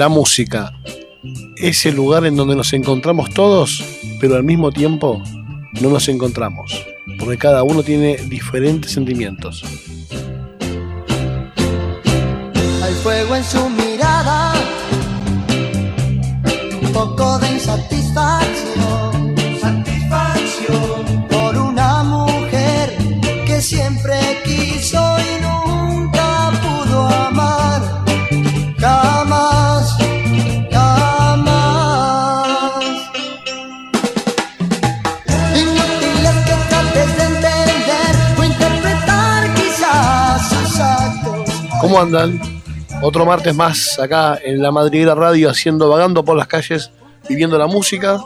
La música es el lugar en donde nos encontramos todos, pero al mismo tiempo no nos encontramos, porque cada uno tiene diferentes sentimientos. Hay fuego en su mirada, un poco de ¿Cómo andan? Otro martes más acá en la Madriguera Radio haciendo, vagando por las calles, viviendo la música,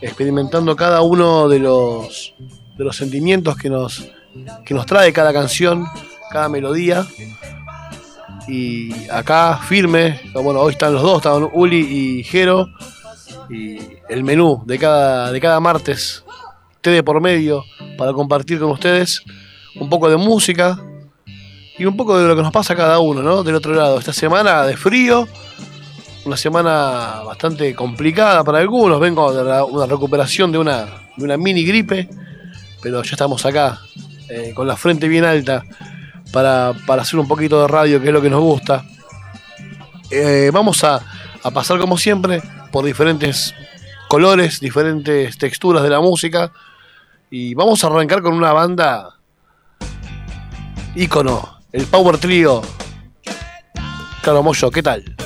experimentando cada uno de los, de los sentimientos que nos, que nos trae cada canción, cada melodía. Y acá firme, bueno, hoy están los dos, están Uli y Jero, y el menú de cada, de cada martes, té de por medio, para compartir con ustedes un poco de música, y un poco de lo que nos pasa cada uno, ¿no? Del otro lado. Esta semana de frío, una semana bastante complicada para algunos. Vengo de una recuperación de una, de una mini gripe, pero ya estamos acá, eh, con la frente bien alta, para, para hacer un poquito de radio, que es lo que nos gusta. Eh, vamos a, a pasar, como siempre, por diferentes colores, diferentes texturas de la música. Y vamos a arrancar con una banda ícono, el Power Trio. Claro, Moyo, ¿qué tal?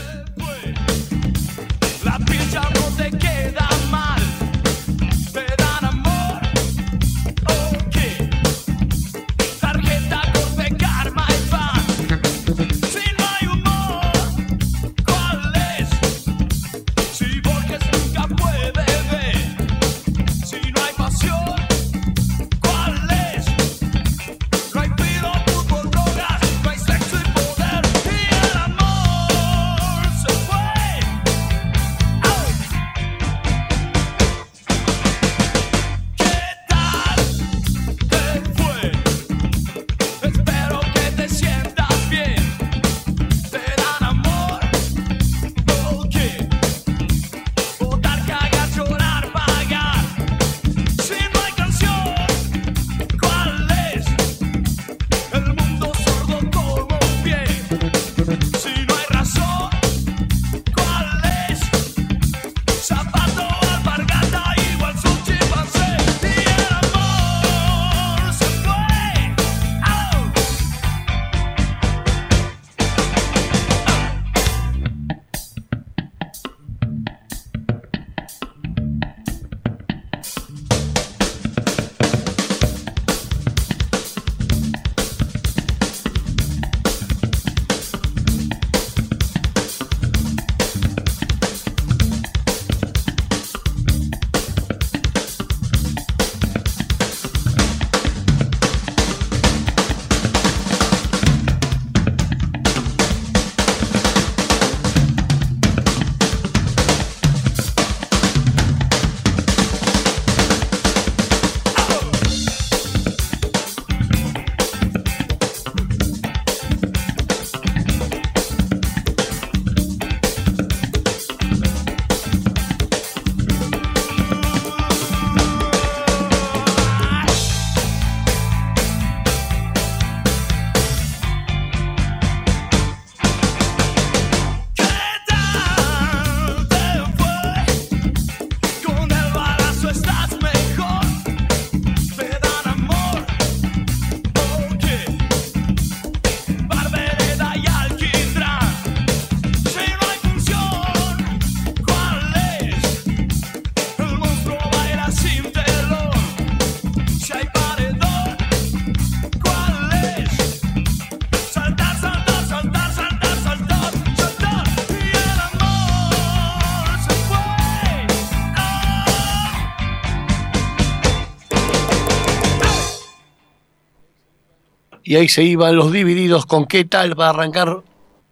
Y ahí se iban los divididos con qué tal para arrancar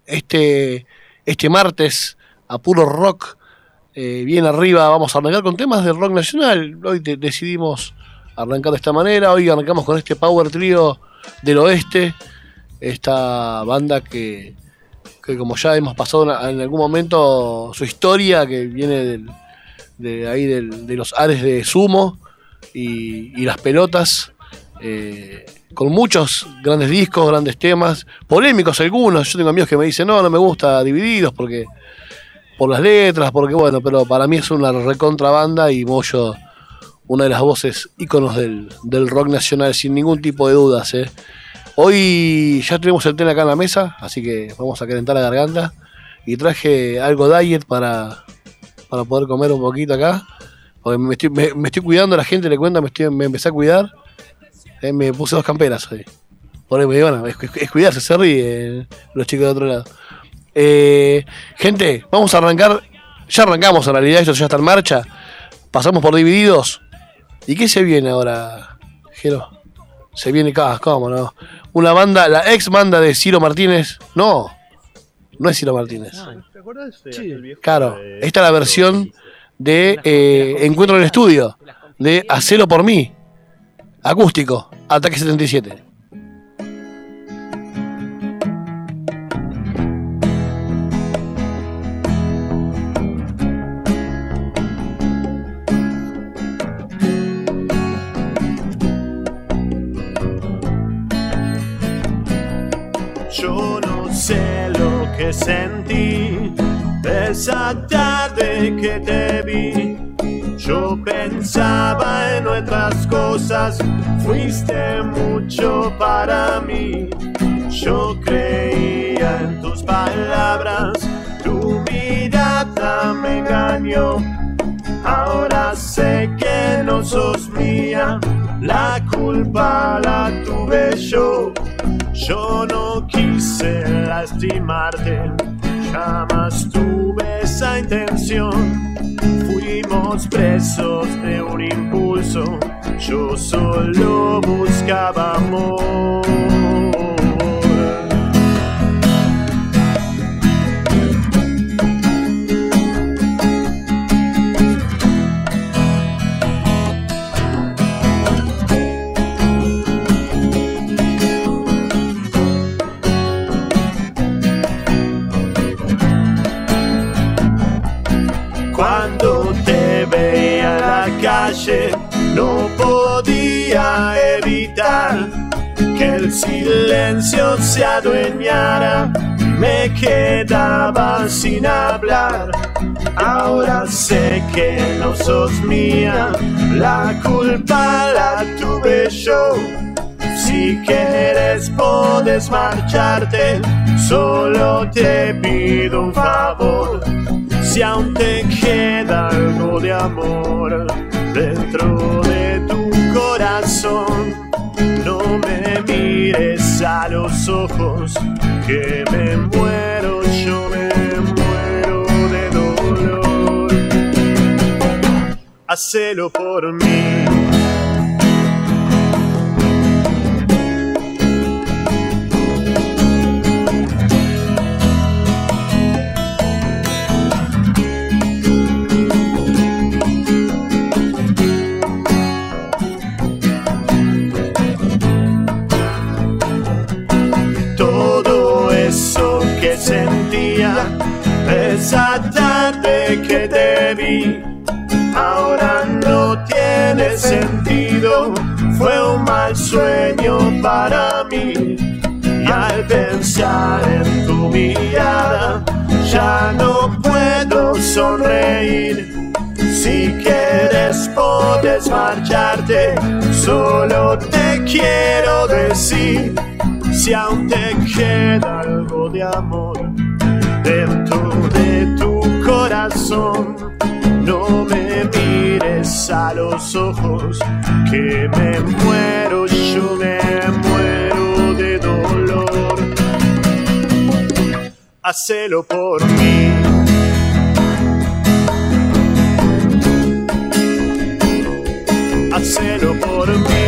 este, este martes a puro rock. Eh, bien arriba, vamos a arrancar con temas de rock nacional. Hoy decidimos arrancar de esta manera. Hoy arrancamos con este Power Trio del Oeste. Esta banda que, que como ya hemos pasado en- algún momento su historia, que viene de ahí de los ares de Sumo y, y las pelotas. eh, con muchos grandes discos, grandes temas, polémicos algunos. Yo tengo amigos que me dicen, no, no me gusta Divididos porque por las letras, porque bueno, pero para mí es una recontra banda y Moyo, una de las voces íconos del, del rock nacional, sin ningún tipo de dudas. ¿eh? Hoy ya tenemos el té acá en la mesa, así que vamos a calentar la garganta. Y traje algo diet para, para poder comer un poquito acá. Porque me estoy, me, me estoy cuidando, la gente le cuenta, me, estoy, me empecé a cuidar. Eh, me puse dos camperas hoy. Por ahí, bueno, es, es- es cuidarse, se ríen los chicos de otro lado. Eh, gente, vamos a arrancar. Ya arrancamos en realidad, esto ya está en marcha. Pasamos por divididos. ¿Y qué se viene ahora, Jero? Se viene acá, ¿cómo no? Una banda, la ex banda de Ciro Martínez. No, no es Ciro Martínez. ¿Te acuerdas de aquel viejo Claro, esta es la versión de eh, Encuentro en el Estudio, de Hacelo por mí, acústico, Ataque 77. Yo no sé lo que sentí esa tarde que te vi. Yo pensaba en otras cosas, fuiste mucho para mí. Yo creía en tus palabras, tu mirada me engañó. Ahora sé que no sos mía, la culpa la tuve yo. Yo no quise lastimarte, jamás tuve esa intención. Fuimos presos de un impulso, yo solo buscaba amor. No podía evitar que el silencio se adueñara. Me quedaba sin hablar. Ahora sé que no sos mía, la culpa la tuve yo. Si quieres puedes marcharte, solo te pido un favor. Si aún te queda algo de amor dentro de tu corazón, no me mires a los ojos, que me muero, yo me muero de dolor. Hacelo por mí. Esa tarde que te vi. Ahora no tiene sentido, fue un mal sueño para mí. Y al pensar en tu mirada, ya no puedo sonreír. Si quieres puedes marcharte, solo te quiero decir si aún te queda algo de amor dentro de tu corazón. No me mires a los ojos, que me muero, yo me muero de dolor. Hacelo por mí. Hacelo por mí.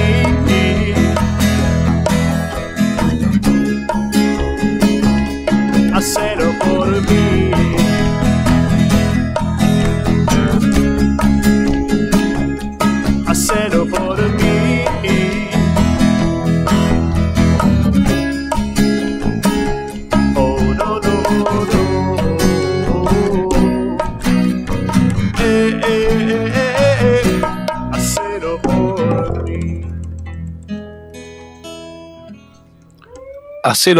Hacelo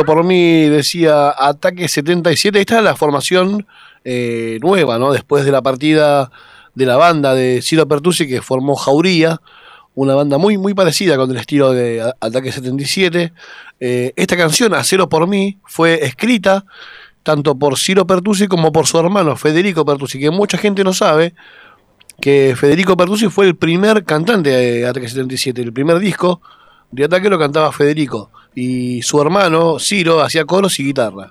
por mí, decía Ataque 77. Esta es la formación eh, nueva, ¿no? Después de la partida de la banda de Ciro Pertusi que formó Jauría, una banda muy, muy parecida con el estilo de Ataque 77. Eh, esta canción, Hacelo por mí, fue escrita tanto por Ciro Pertusi como por su hermano Federico Pertusi, que mucha gente no sabe que Federico Pertusi fue el primer cantante de Ataque 77, el primer disco de Ataque lo cantaba Federico y su hermano Ciro hacía coros y guitarra.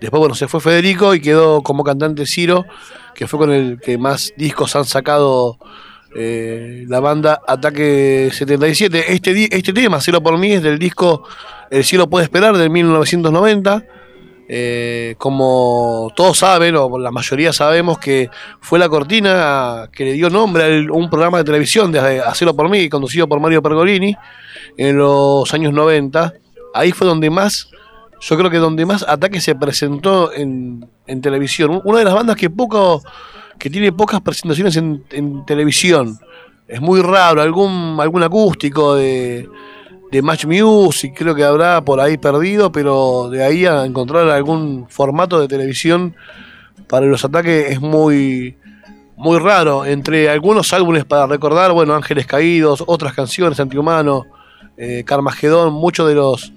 Después, bueno, se fue Federico y quedó como cantante Ciro, que fue con el que más discos han sacado eh, la banda Ataque 77. Este, este tema, Cero por mí, es del disco El cielo puede esperar, de 1990. Eh, como todos saben, o la mayoría sabemos, que fue la cortina que le dio nombre a un programa de televisión de Hacerlo por mí, conducido por Mario Pergolini, en los años 90. Ahí fue donde más, yo creo que donde más Ataque se presentó en, en televisión. Una de las bandas que poco, que tiene pocas presentaciones en, en televisión. Es muy raro, algún, algún acústico de, de Match Music, creo que habrá por ahí perdido, pero de ahí a encontrar algún formato de televisión para los ataques es muy, muy raro. Entre algunos álbumes para recordar, bueno, Ángeles Caídos, otras canciones, Antihumano, eh, Carmagedón, muchos de los.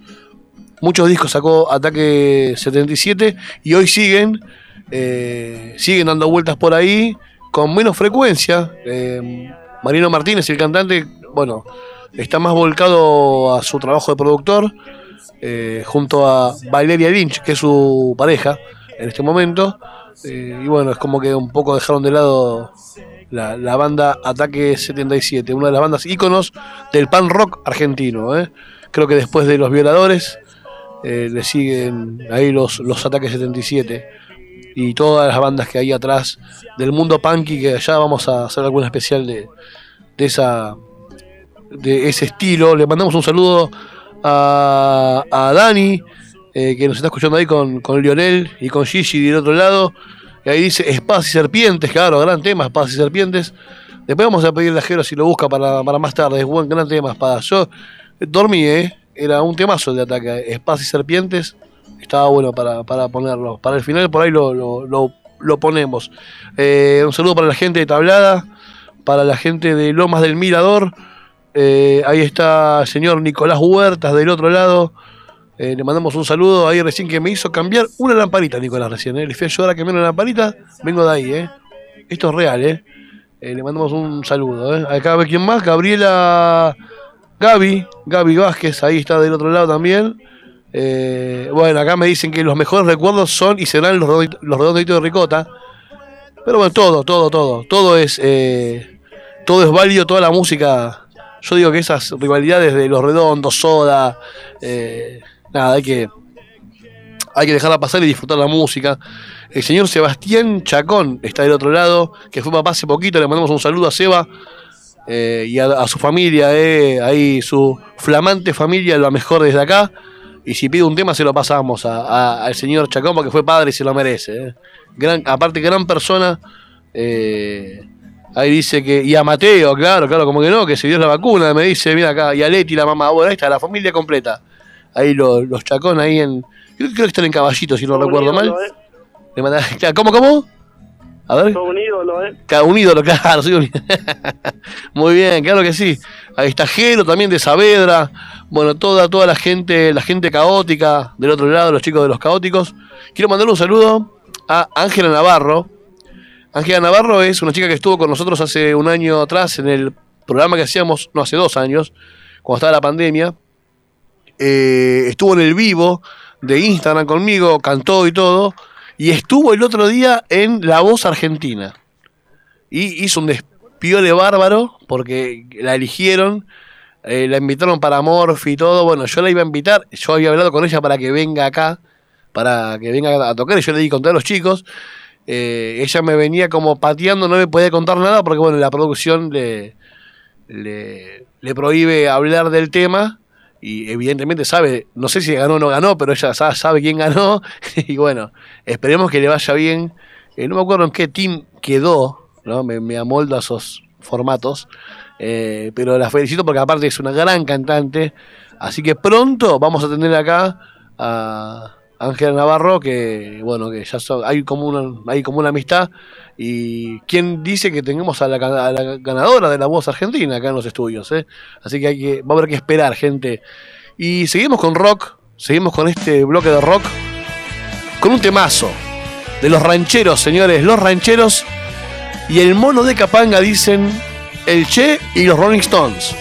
Muchos discos sacó Ataque 77 y hoy siguen, eh, siguen dando vueltas por ahí con menos frecuencia. Eh, Marino Martínez, el cantante, bueno, está más volcado a su trabajo de productor, eh, junto a Valeria Lynch, que es su pareja en este momento. Y bueno, es como que un poco dejaron de lado la, la banda Ataque 77, una de las bandas íconos del pan rock argentino. ¿eh? Creo que después de Los Violadores eh, le siguen ahí los, los Ataques 77 y todas las bandas que hay atrás del mundo punky, que ya vamos a hacer alguna especial de, de esa de ese estilo. Le mandamos un saludo a, a Dani, eh, que nos está escuchando ahí con, con Lionel y con Gigi del otro lado. Y ahí dice Espadas y Serpientes, claro, gran tema, Espadas y Serpientes. Después vamos a pedirle a Jero si lo busca para, para más tarde. Es buen gran tema, Espadas. Yo dormí, ¿eh? Era un temazo de ataque. Espadas y Serpientes. Estaba bueno para, para ponerlo. Para el final por ahí lo, lo, lo- ponemos. Eh, un saludo para la gente de Tablada, para la gente de Lomas del Mirador. Eh, ahí está el señor Nicolás Huertas del otro lado. Eh, le mandamos un saludo ahí recién que me hizo cambiar una lamparita, Nicolás, recién. Le fui a ayudar a cambiar una lamparita. Vengo de ahí, ¿eh? Esto es real. Eh, le mandamos un saludo, ¿eh? Acá ve quién más, Gabriela Gaby, Gaby Vázquez, ahí está del otro lado también. Eh, bueno, acá me dicen que los mejores recuerdos son y serán los, los redonditos de ricota. Pero bueno, todo, todo, todo. Todo es, eh, todo es válido, toda la música. Yo digo que esas rivalidades de los redondos, soda, eh, nada, hay que, hay que dejarla pasar y disfrutar la música. El señor Sebastián Chacón está del otro lado, que fue papá hace poquito. Le mandamos un saludo a Seba eh, y a, a su familia, eh, ahí su flamante familia, lo mejor desde acá. Y si pide un tema, se lo pasamos a- a- al señor Chacón, porque fue padre y se lo merece. eh. Gran, aparte, gran persona. eh, ahí dice que. Y a Mateo, claro, claro, como que no, que se dio la vacuna. Me dice, mira acá, y a Leti, la mamá. Bueno, ahí está, la familia completa. Ahí lo- los Chacón, ahí en. Creo, creo que están en caballito, si no recuerdo mal. Le manda- ¿Cómo, cómo? A ver. Un ídolo, ¿eh? Un ídolo, claro, soy un ídolo. Muy bien, claro que sí. Ahí está Jero también de Saavedra. Bueno, toda, toda la gente, la gente caótica del otro lado, los chicos de los caóticos. Quiero mandarle un saludo a Ángela Navarro. Ángela Navarro es una chica que estuvo con nosotros hace un año atrás en el programa que hacíamos, no hace dos años, cuando estaba la pandemia. Eh, estuvo en el vivo de Instagram conmigo, cantó y todo. Y estuvo el otro día en La Voz Argentina. Y hizo un despiole bárbaro porque la eligieron. eh, la invitaron para Morphy y todo. Bueno, yo la iba a invitar. Yo había hablado con ella para que venga acá. Para que venga a tocar. Y yo le di contar a los chicos. Eh, ella me venía como pateando, no me podía contar nada porque, bueno, la producción le, le, le prohíbe hablar del tema y evidentemente sabe, no sé si ganó o no ganó, pero ella sabe, quién ganó. y bueno, esperemos que le vaya bien. Eh, no me acuerdo en qué team quedó, ¿no? Me, me amoldo a esos formatos. Eh, pero la felicito porque aparte es una gran cantante. Así que pronto vamos a tener acá a Ángela Navarro, que bueno, que ya son, hay, como una, hay como una amistad. Y quién dice que tengamos a la, ganadora de la voz argentina acá en los estudios. Eh? Así que, hay que va a haber que esperar, gente. Y seguimos con rock, seguimos con este bloque de rock, con un temazo de los rancheros, señores, los rancheros. Y el mono de Capanga dicen el Che y los Rolling Stones.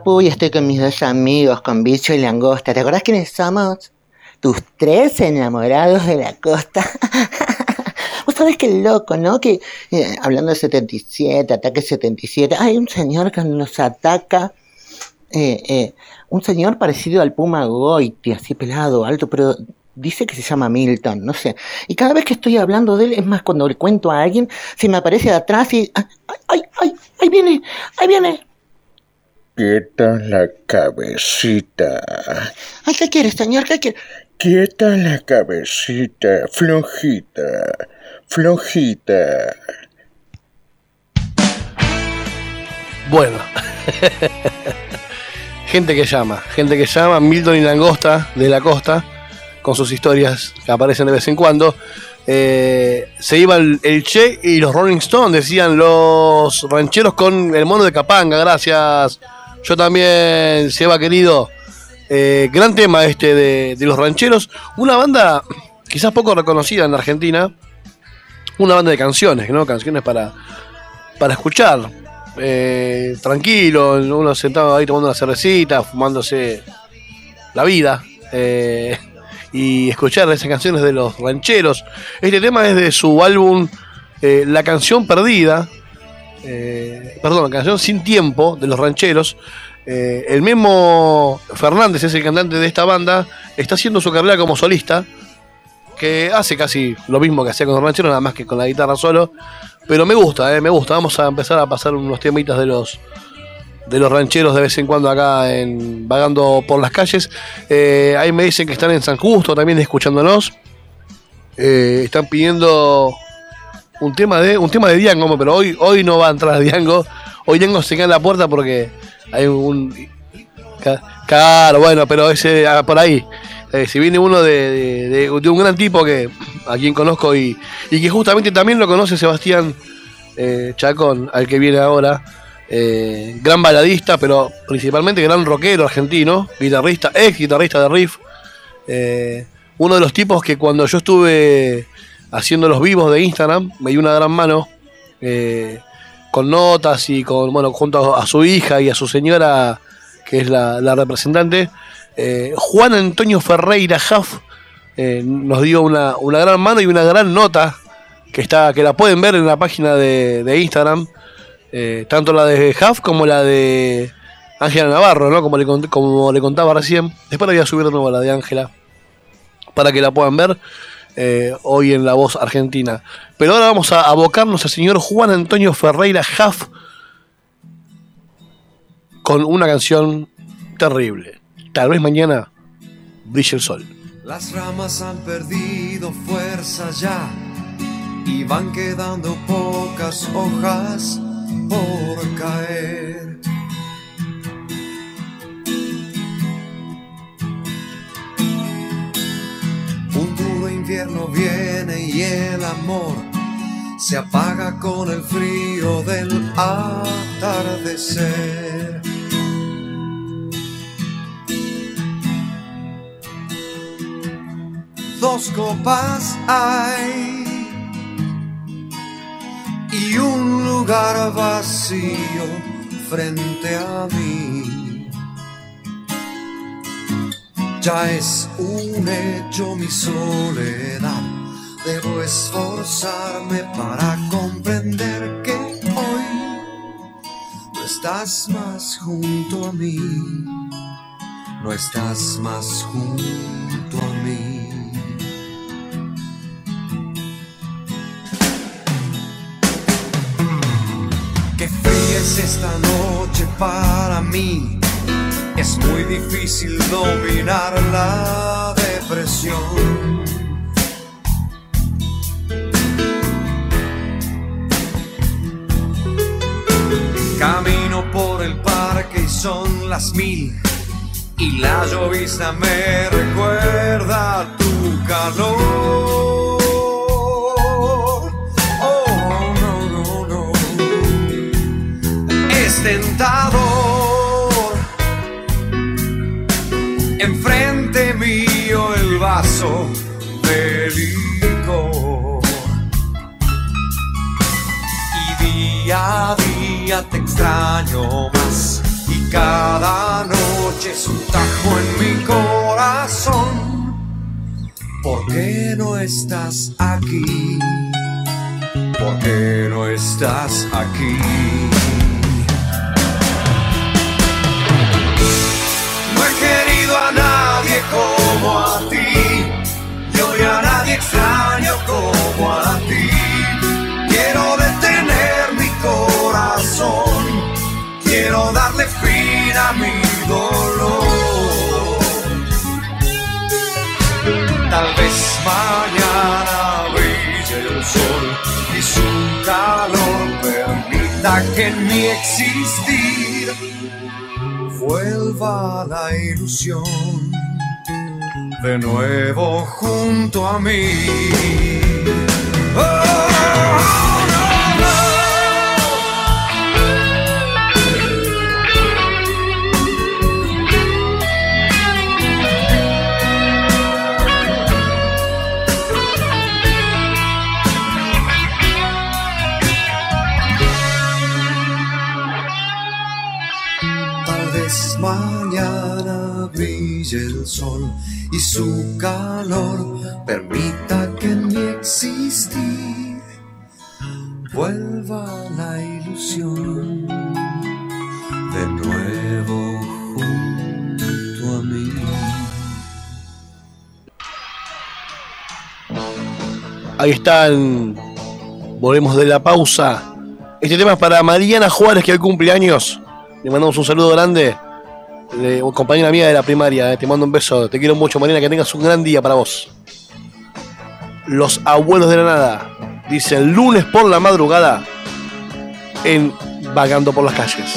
papu y estoy con mis dos amigos, con bicho y langosta. ¿Te acordás quiénes somos? Tus tres enamorados de la costa. Vos sabés que loco, ¿no? Que eh, hablando de 77, ataque 77, hay un señor que nos ataca. Eh, eh, un señor parecido al Puma Goiti, así pelado, alto, pero dice que se llama Milton, no sé. Y cada vez que estoy hablando de él, es más, cuando le cuento a alguien, se me aparece de atrás y. ¡Ay, ay, ay! ¡Ahí viene! ¡Ahí viene! Quieta la cabecita. Ay, ¿qué quiere, señor? ¿Qué quiere? Quieta la cabecita. Flojita. Flojita. Bueno. gente que llama, gente que llama, Milton y Langosta de la costa, con sus historias que aparecen de vez en cuando. Eh, se iba el, el Che y los Rolling Stones, decían los rancheros con el mono de Capanga, gracias. Yo también, Seba querido. Eh, gran tema este de, de los rancheros. Una banda quizás poco reconocida en Argentina. Una banda de canciones, ¿no? Canciones para, para escuchar. Eh, tranquilo, uno sentado ahí tomando una cervecita, fumándose la vida. eh, y escuchar esas canciones de los rancheros. Este tema es de su álbum eh, La canción perdida. Eh, perdón, canción Sin Tiempo de los rancheros. Eh, el mismo Fernández es el cantante de esta banda. Está haciendo su carrera como solista. Que hace casi lo mismo que hacía con los rancheros, nada más que con la guitarra solo. Pero me gusta, eh, me gusta. Vamos a empezar a pasar unos temitas de los de los rancheros de vez en cuando acá vagando por las calles. Eh, ahí me dicen que están en San Justo también escuchándonos. Están pidiendo un tema de un tema de Diango, pero hoy hoy no va a entrar Diango. Hoy Diango se queda en la puerta porque hay un claro, bueno, pero ese ah, por ahí. Eh, si viene uno de, de- un gran tipo que a quien conozco y, y que justamente también lo conoce Sebastián eh, Chacón, al que viene ahora. Eh, gran baladista, pero principalmente gran rockero argentino, guitarrista, ex guitarrista de riff. Uno de los tipos que cuando yo estuve haciendo los vivos de Instagram me dio una gran mano eh, con notas y con, bueno, junto a su hija y a su señora, que es la, representante. Eh, Juan Antonio Ferreira Jaff eh, nos dio una, una gran mano y una gran nota que está que la pueden ver en la página de, de Instagram. Eh, tanto la de Huff como la de Ángela Navarro, ¿no? Como le, como le contaba recién. Después la voy a subir de nuevo la de Ángela para que la puedan ver eh, hoy en La Voz Argentina. Pero ahora vamos a abocarnos al señor Juan Antonio Ferreira Huff con una canción terrible. Tal vez mañana brille el sol. Las ramas han perdido fuerza ya y van quedando pocas hojas por caer. Invierno viene y el amor se apaga con el frío del atardecer. dos copas hay y un lugar vacío frente a mí. Ya es un hecho mi soledad, debo esforzarme para comprender que hoy no estás más junto a mí, no estás más junto a mí. Qué fría es esta noche para mí. Es muy difícil dominar la depresión. Camino por el parque y son las mil. Y la llovizna me recuerda tu calor. Oh, Enfrente mío el vaso de. Y día a día te extraño más. Y cada noche es un tajo en mi corazón. ¿Por qué no estás aquí? ¿por qué no estás aquí? Querido a nadie como a ti, y hoy a nadie extraño como a ti. Quiero detener mi corazón, quiero darle fin a mi dolor. Tal vez mañana brille el sol y su calor permita que en mi existir vuelva la ilusión de nuevo junto a mí. Oh, y su calor permita que en mi existir vuelva la ilusión de nuevo junto a mí. Ahí están. Volvemos de la pausa. Este tema es para Mariana Juárez, que hoy cumple años. Le mandamos un saludo grande. De, compañera mía de la primaria. eh, Te mando un beso. Te quiero mucho, Mariana. Que tengas un gran día para vos. Los abuelos de la nada. Dicen lunes por la madrugada. En Vagando por las calles.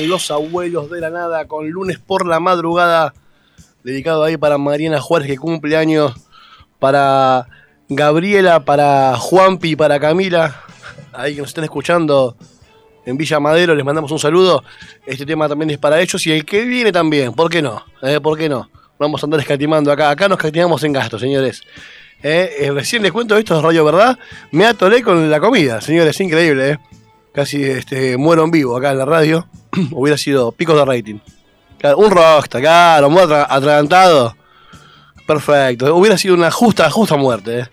Los abuelos de la nada con lunes por la madrugada. Dedicado ahí para Mariana Juárez que cumple años. Para Gabriela, para Juanpi, para Camila. Ahí que nos estén escuchando. en Villa Madero, les mandamos un saludo. Este tema también es para ellos y el que viene también, ¿por qué no? Eh, ¿Por qué no? Vamos a andar escatimando acá. Acá nos escatimamos en gastos, señores. Eh, eh, recién les cuento esto de Radio Verdad. Me atolé con la comida, señores, increíble, ¿eh? Casi este, muero en vivo acá en la radio. Hubiera sido picos de rating. Un rockstar, claro, atra- atragantado. Perfecto. Hubiera sido una justa, justa muerte, ¿eh?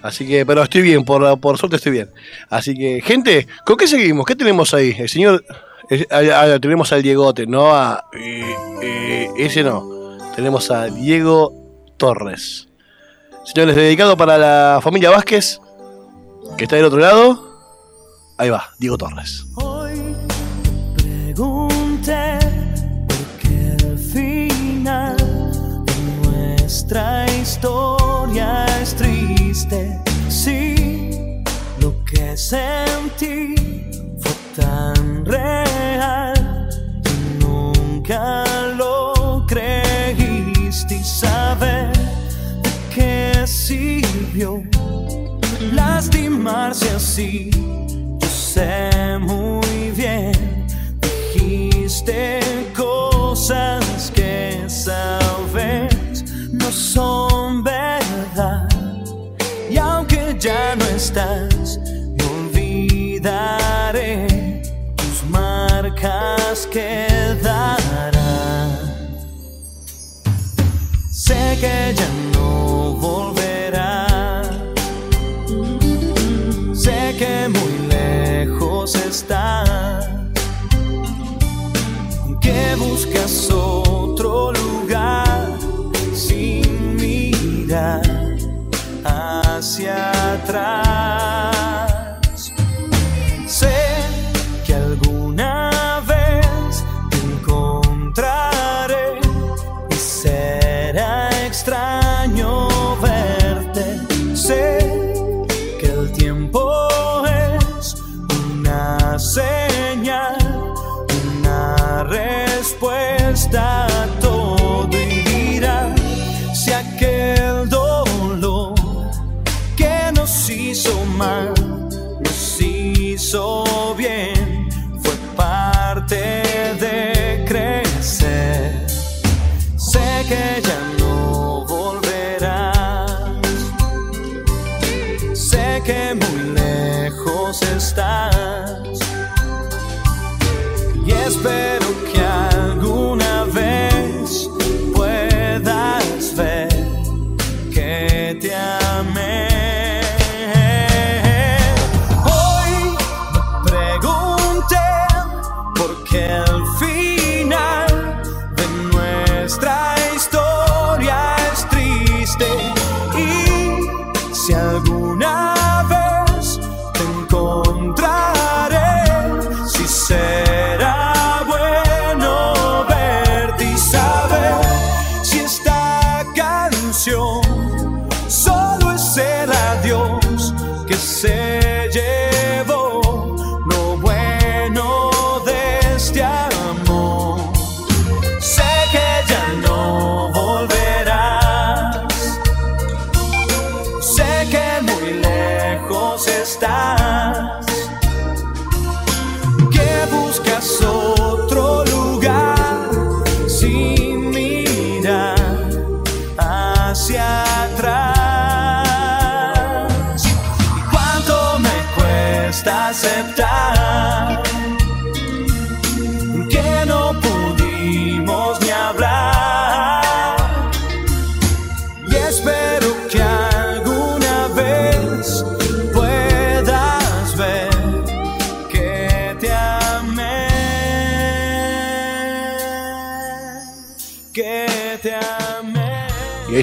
Así que, pero estoy bien, por, por suerte estoy bien. Así que, gente, ¿con qué seguimos? ¿Qué tenemos ahí? El señor. eh, ah, ah, tenemos al Diegote, no eh, ese no. Tenemos a Diego Torres. Señores, dedicado para la familia Vázquez, que está del otro lado. Ahí va, Diego Torres. Historia es triste. Si lo que sentí fue tan real, tú nunca lo creíste y saber de qué sirvió lastimarse así. Yo sé muy bien, dijiste ya no estás, me olvidaré, tus marcas quedarán. Sé que ya no volverás. Sé que muy lejos estás, que buscas otro hacia atrás.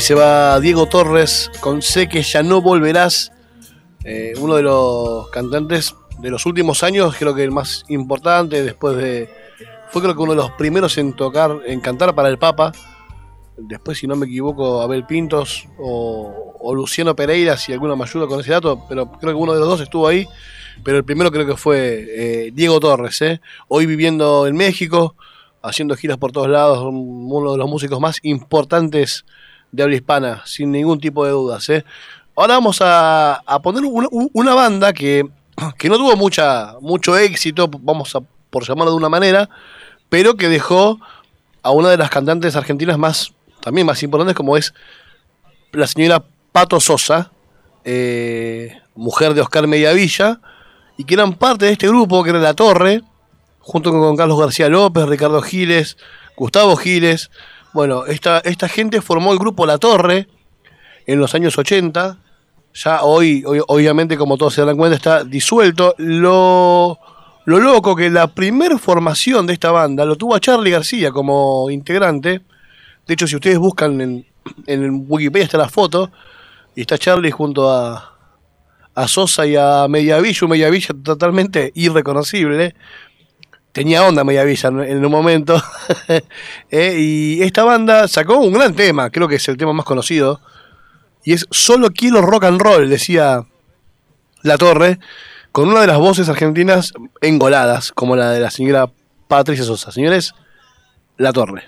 Se va Diego Torres con Sé que ya no volverás. Eh, uno de los cantantes de los últimos años, creo que el más importante después de... Fue creo que uno de los primeros en tocar, en cantar para el Papa. Después, si no me equivoco, Abel Pintos o, Luciano Pereira, si alguno me ayuda con ese dato, pero creo que uno de los dos estuvo ahí. Pero el primero creo que fue eh, Diego Torres, ¿eh? hoy viviendo en México, haciendo giras por todos lados, uno de los músicos más importantes de habla hispana, sin ningún tipo de dudas. ¿eh? Ahora vamos a, poner una, banda que que no tuvo mucho éxito, vamos a por llamarlo de una manera, pero que dejó a una de las cantantes argentinas más, también más importantes, como es la señora Pato Sosa, eh, mujer de Oscar Mediavilla, y que eran parte de este grupo, que era La Torre, junto con Carlos García López, Ricardo Giles, Gustavo Giles. Bueno, esta, esta gente formó el grupo La Torre en los años 80. Ya hoy, hoy, obviamente, como todos se dan cuenta, está disuelto. Lo, lo loco que la primer formación de esta banda lo tuvo a Charlie García como integrante. De hecho, si ustedes buscan en, en Wikipedia está la foto. Y está Charlie junto a, a Sosa y a Mediavilla. Un Mediavilla totalmente irreconocible. Tenía onda Mediavilla en, en un momento. Eh, y esta banda sacó un gran tema. Creo que es el tema más conocido. Y es Solo quiero rock and roll, decía La Torre. Con una de las voces argentinas engoladas, como la de la señora Patricia Sosa. Señores, La Torre.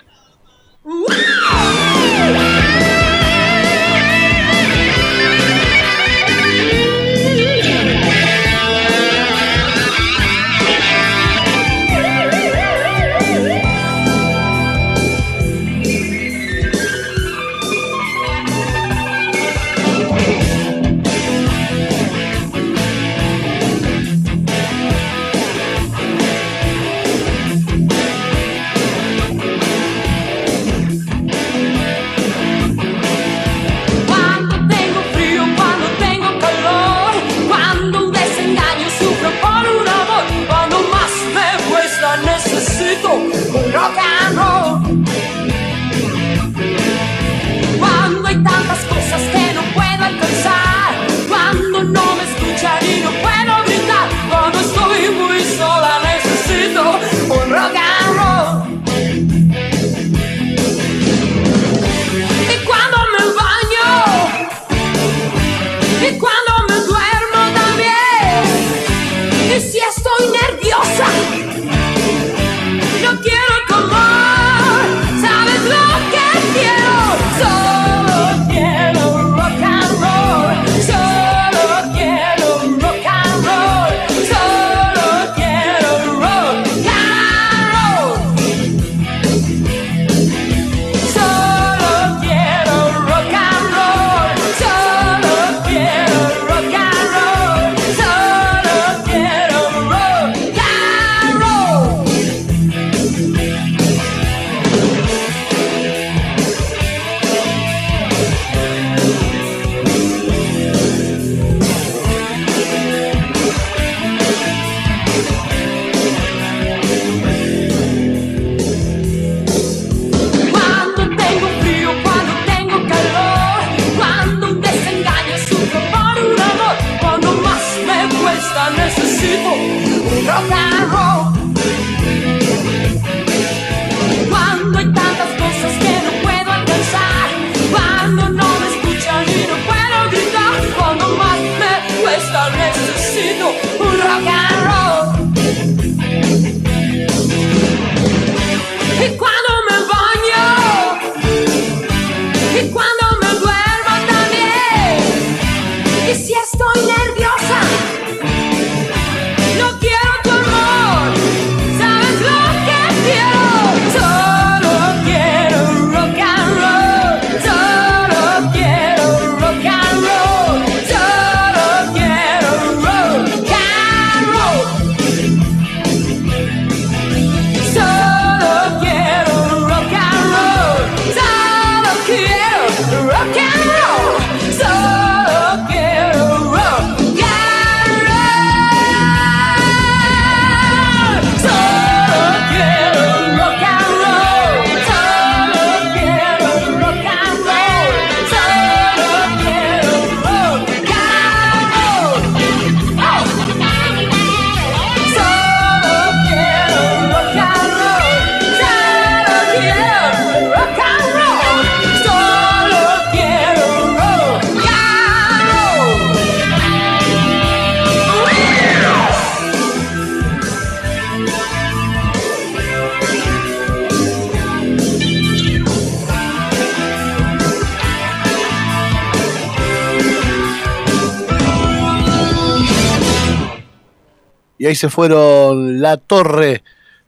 Ahí se fueron La Torre,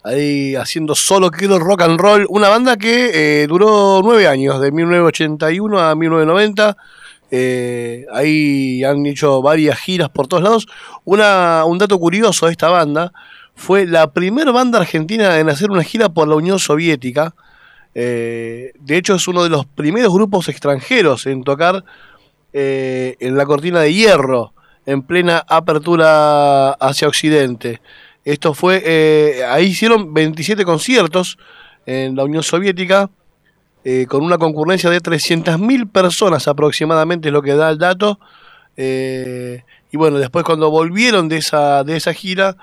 ahí haciendo solo quiero rock and roll. Una banda que eh, duró nueve años, de 1981 a 1990. Eh, ahí han hecho varias giras por todos lados. Una, un dato curioso de esta banda fue la primera banda argentina en hacer una gira por la Unión Soviética. Eh, de hecho, es uno de los primeros grupos extranjeros en tocar en la cortina de hierro, en plena apertura hacia Occidente. Esto fue, eh, ahí hicieron 27 conciertos en la Unión Soviética, eh, con una concurrencia de 300.000 personas aproximadamente, es lo que da el dato. Eh, y bueno, después cuando volvieron de esa, de esa gira,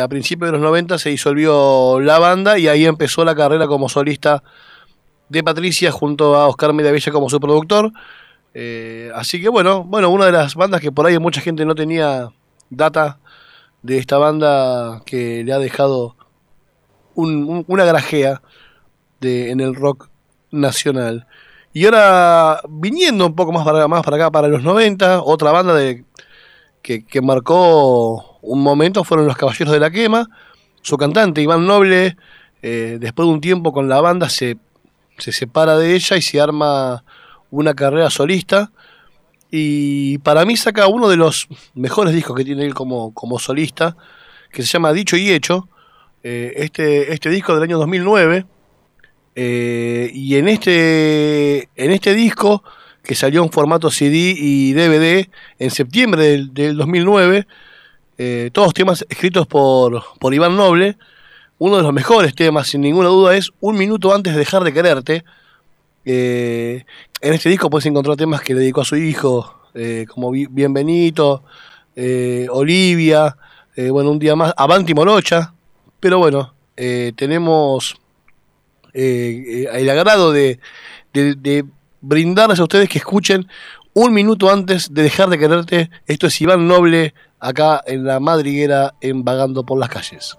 a principios de los 90 se disolvió la banda y ahí empezó la carrera como solista de Patricia junto a Oscar Mediavilla como su productor. Eh, así que bueno, bueno, una de las bandas que por ahí mucha gente no tenía data de esta banda que le ha dejado un- un- una grajea en el rock nacional. Y ahora, viniendo un poco más para, más para acá, para los 90, otra banda que, que marcó un momento fueron los Caballeros de la Quema. Su cantante, Iván Noble, eh, después de un tiempo con la banda, se, se separa de ella y se arma una carrera solista. Y para mí saca uno de los mejores discos que tiene él como, como solista, que se llama Dicho y Hecho. Eh, este, este disco del año 2009. eh, y en este, en este disco, que salió en formato CD y DVD en septiembre del, del 2009, eh, todos temas escritos por, por Iván Noble. Uno de los mejores temas, sin ninguna duda, es Un minuto antes de dejar de quererte. Eh, en este disco puedes encontrar temas que le dedicó a su hijo, eh, como Bienvenito, eh, Olivia, eh, bueno, un día más, Avanti Morocha. Pero bueno, tenemos el agrado de, de- de brindarles a ustedes que escuchen un minuto antes de dejar de quererte. Esto es Iván Noble, acá en la madriguera, en Vagando por las calles.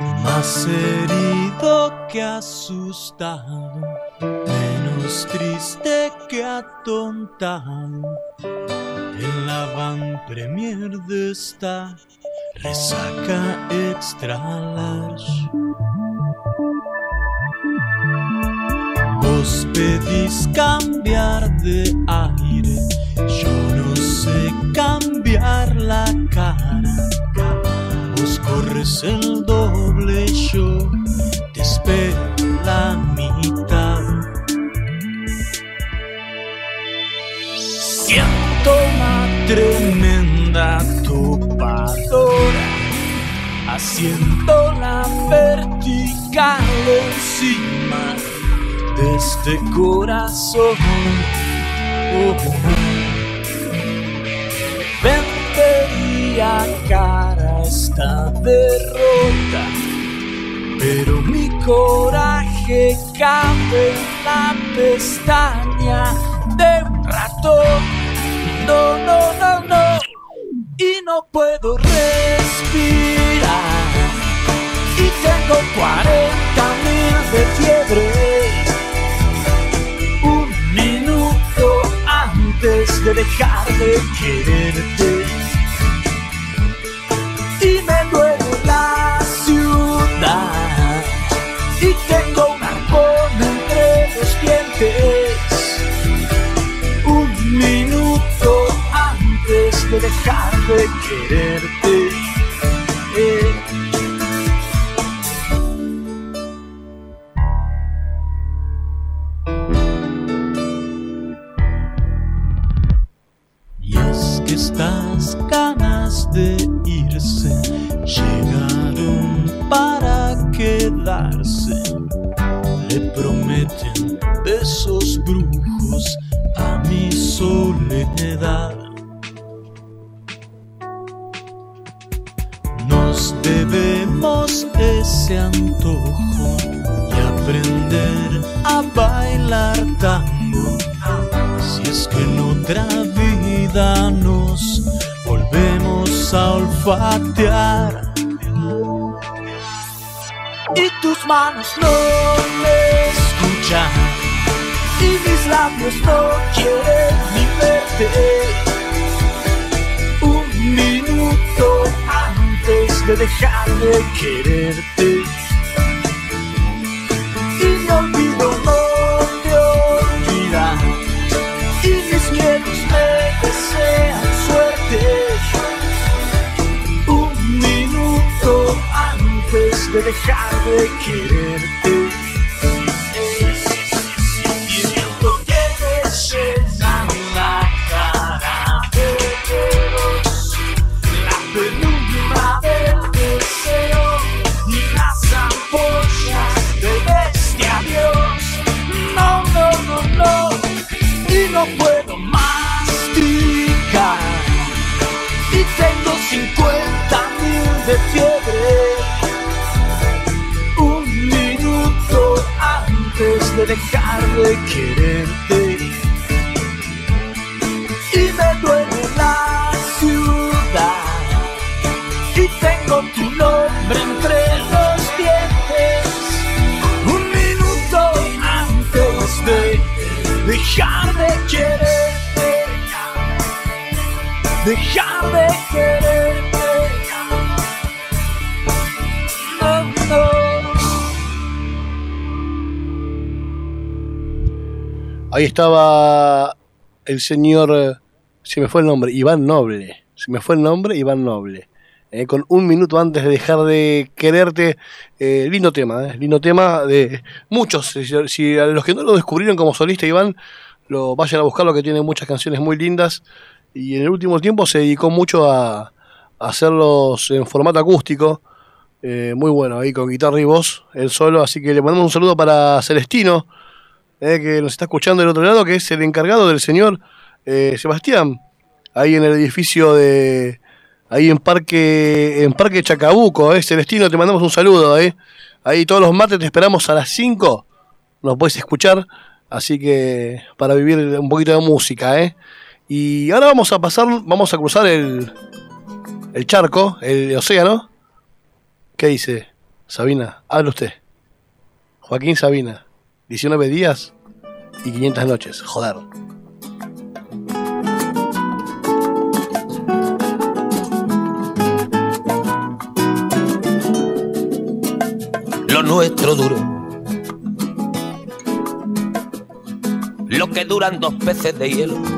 Más herido que asustado, menos triste que atontado. En la van premier de esta resaca extra large. Vos pedís cambiar de aire, yo no sé cambiar la cara. Vos corres el doble, yo te espero la mitad. Siento una tremenda topadora, haciendo la vertical encima de este corazón. Oh, oh, oh. Vendería derrota, pero mi coraje cabe en la pestaña de un ratón. No, no, no, no, y no puedo respirar. Y tengo 40 mil de fiebre. Un minuto antes de dejar de quererte. Dejar de quererte. Ese antojo y aprender a bailar tango. Si es que en otra vida nos volvemos a olfatear. Y tus manos no me escuchan. Y mis labios no quieren ni verte. De dejar de quererte. Y me olvido, no te olvidas. Y mis miedos me desean suerte. Un minuto antes de dejar de quererte. 50 mil de fiebre. Un minuto antes de dejar de quererte. Dejar de quererte. No, no. Ahí estaba el señor, eh, se me fue el nombre, Iván Noble. Se me fue el nombre, Iván Noble. Eh, con un minuto antes de dejar de quererte. eh, lindo tema, eh, lindo tema de muchos. Si, si a los que no lo descubrieron como solista, Iván, lo vayan a buscarlo, que tiene muchas canciones muy lindas. Y en el último tiempo se dedicó mucho a, hacerlos en formato acústico. Eh, muy bueno, ahí con guitarra y voz, él solo. Así que le mandamos un saludo para Celestino, eh, que nos está escuchando del otro lado, que es el encargado del señor eh, Sebastián, ahí en el edificio de. Ahí en Parque en Parque Chacabuco, eh. Celestino, te mandamos un saludo, eh. Ahí todos los martes te esperamos a las 5. Nos puedes escuchar. Así que para vivir un poquito de música, eh. Y ahora vamos a pasar, vamos a cruzar el, el charco, el océano. ¿Qué dice Sabina? Habla usted. Joaquín Sabina. 19 días y 500 noches. Joder. lo nuestro duro. Lo que duran dos peces de hielo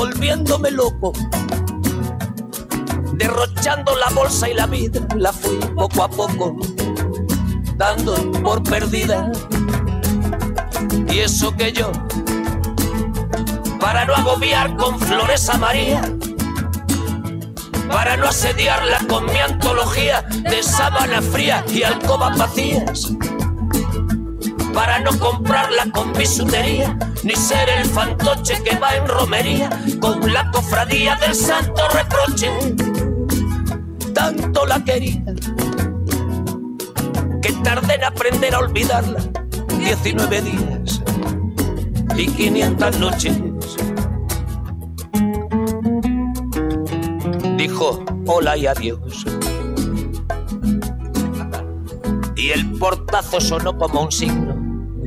volviéndome loco, derrochando la bolsa y la vida, la fui poco a poco, dando por perdida. Y eso que yo, para no agobiar con flores a María, para no asediarla con mi antología de sábana fría y alcobas vacías, para no comprarla con bisutería, ni ser el fantoche que va en romería con la cofradía del santo reproche. Tanto la quería que tardé en aprender a olvidarla 19 días y 500 noches. Dijo hola y adiós. y el portazo sonó como un signo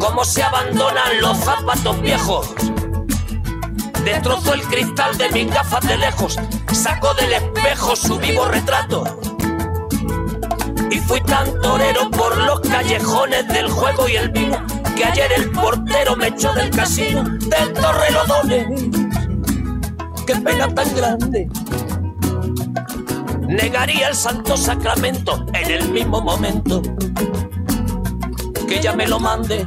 como se abandonan los zapatos viejos. Destrozó el cristal de mis gafas de lejos, sacó del espejo su vivo retrato. Y fui tan torero por los callejones del juego y el vino que ayer el portero me echó del casino del Torrelodones. Qué pena tan grande. Negaría el santo sacramento en el mismo momento que ella me lo mande.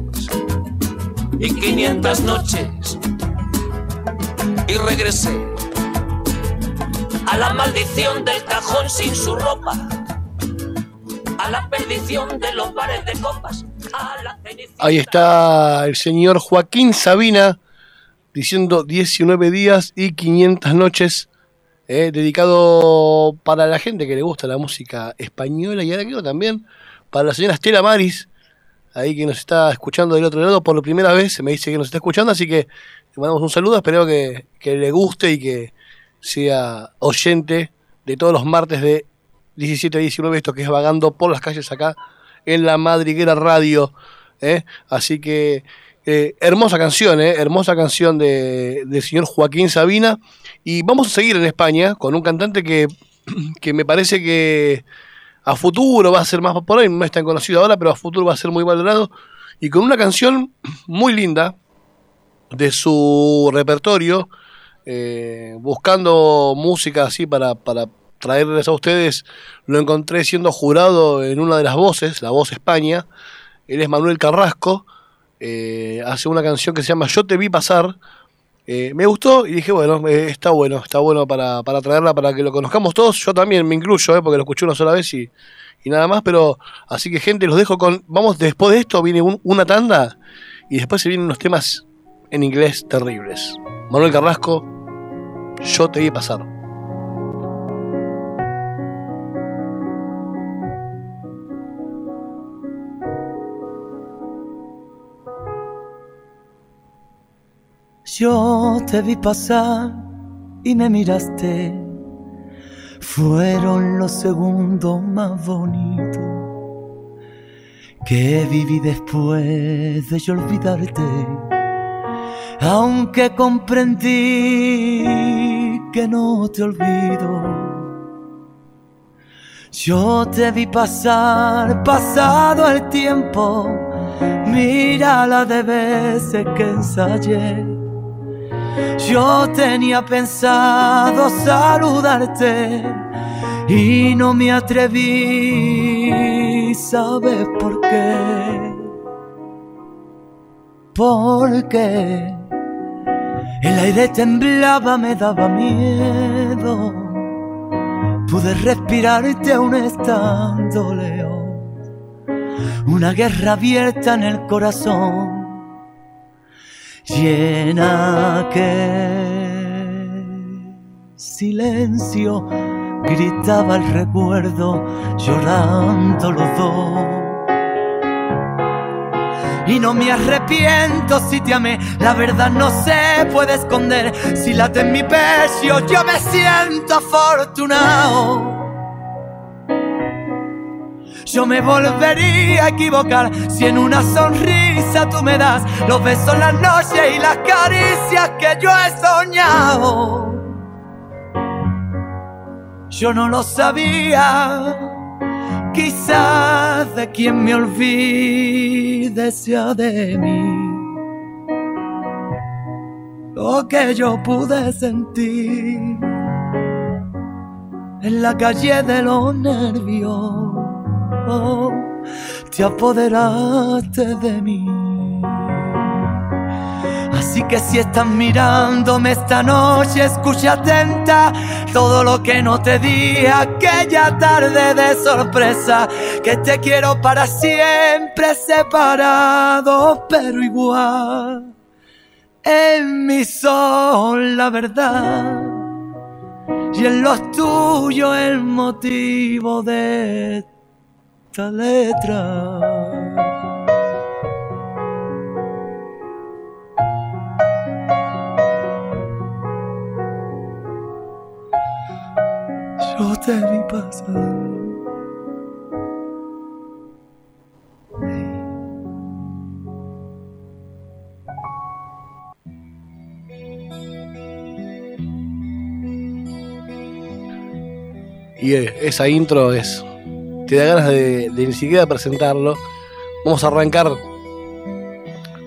y 500 noches. Y regresé a la maldición del cajón sin su ropa, a la perdición de los bares de copas, a la. Ahí está el señor Joaquín Sabina diciendo 19 días y 500 noches, eh, dedicado para la gente que le gusta la música española y ahora creo también para la señora Estela Maris, ahí que nos está escuchando del otro lado por primera vez, se me dice que nos está escuchando, así que le mandamos un saludo, espero que, que le guste y que sea oyente de todos los martes de 17 a 19, esto que es vagando por las calles acá en la Madriguera Radio. ¿eh? Así que eh, hermosa canción, ¿eh? hermosa canción de, del señor Joaquín Sabina. Y vamos a seguir en España con un cantante que, que me parece que a futuro va a ser más por ahí, no es tan conocido ahora, pero a futuro va a ser muy valorado. Y con una canción muy linda de su repertorio, eh, buscando música así para, para traerles a ustedes, lo encontré siendo jurado en una de las voces, la voz España. Él es Manuel Carrasco, eh, hace una canción que se llama Yo te vi pasar. Eh, me gustó y dije, bueno, eh, está bueno, está bueno para, para traerla, para que lo conozcamos todos. Yo también me incluyo, eh, porque lo escuché una sola vez y, y nada más. Pero así que, gente, los dejo con. Vamos, después de esto viene un- una tanda y después se vienen unos temas en inglés terribles. Manuel Carrasco, Yo te vi pasar. Yo te vi pasar y me miraste. Fueron los segundos más bonitos que viví después de yo olvidarte. Aunque comprendí que no te olvido. Yo te vi pasar, pasado el tiempo. Mira la de veces que ensayé. Yo tenía pensado saludarte y no me atreví. ¿Sabes por qué? Porque el aire temblaba, me daba miedo. Pude respirarte aún estando lejos. Una guerra abierta en el corazón llena que silencio gritaba el recuerdo llorando los dos. Y no me arrepiento si te amé la verdad no se puede esconder. Si late en mi pecho yo me siento afortunado yo me volvería a equivocar si en una sonrisa tú me das los besos en la noche y las caricias que yo he soñado. Yo no lo sabía, Quizás de quien me olvide sea de mí lo que yo pude sentir en la calle de los nervios. Te apoderaste de mí. Así que si estás mirándome esta noche, escucha atenta todo lo que no te di aquella tarde de sorpresa. Que te quiero para siempre separados, pero igual. En mi son la verdad y en los tuyos el motivo de esta letra. Yo te vi pasar. Y eh, esa intro es. Te da ganas de, ni siquiera presentarlo. Vamos a arrancar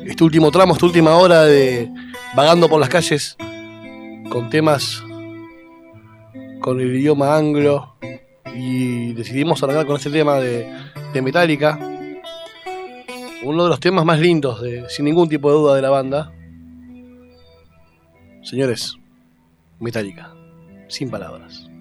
este último tramo, esta última hora de vagando por las calles con temas con el idioma anglo. Y decidimos arrancar con este tema de, de Metallica. Uno de los temas más lindos, de, sin ningún tipo de duda, de la banda. Señores, Metallica. Sin palabras.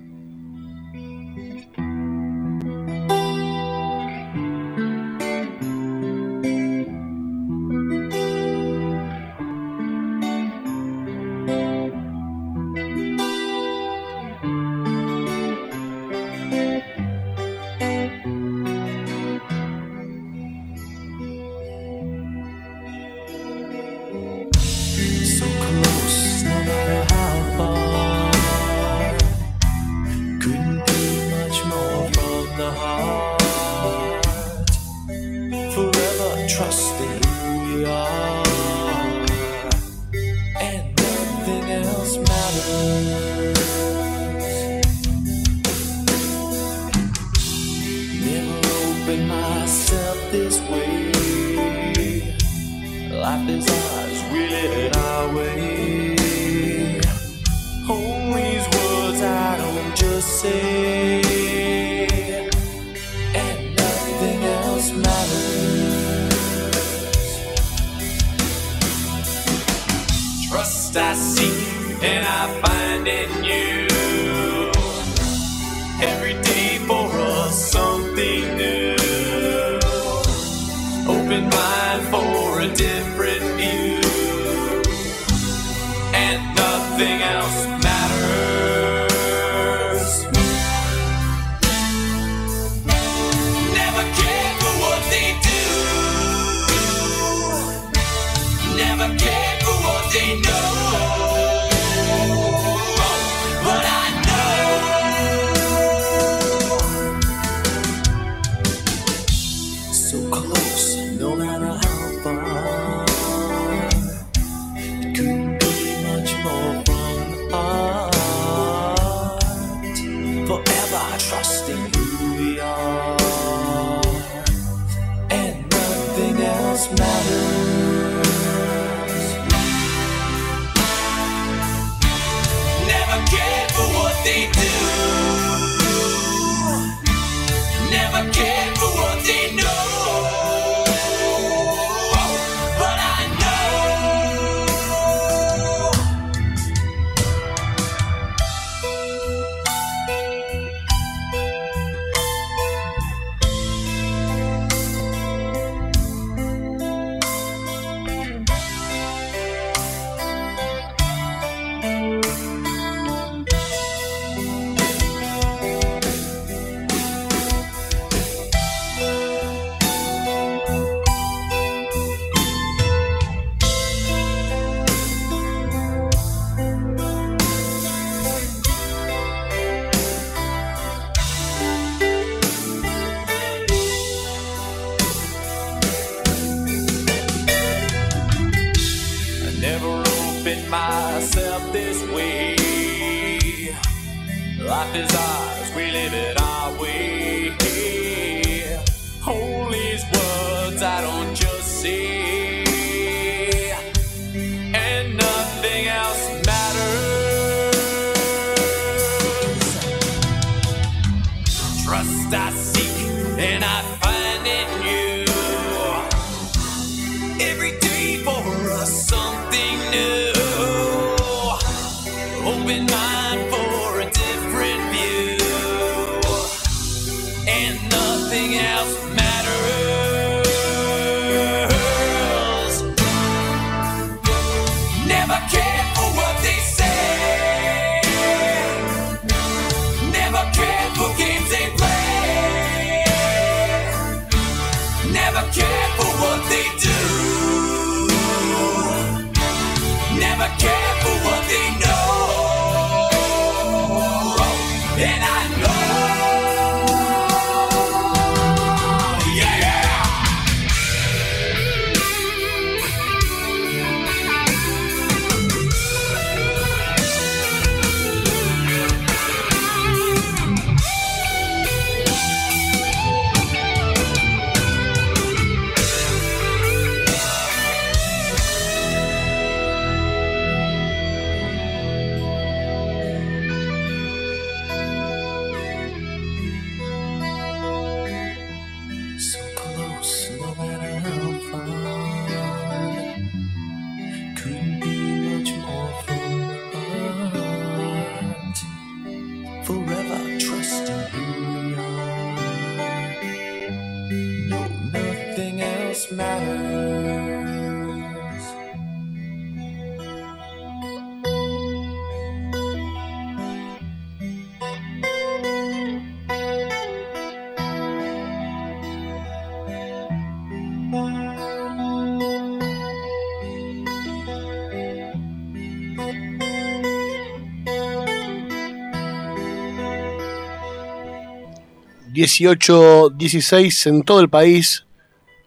18-16 en todo el país.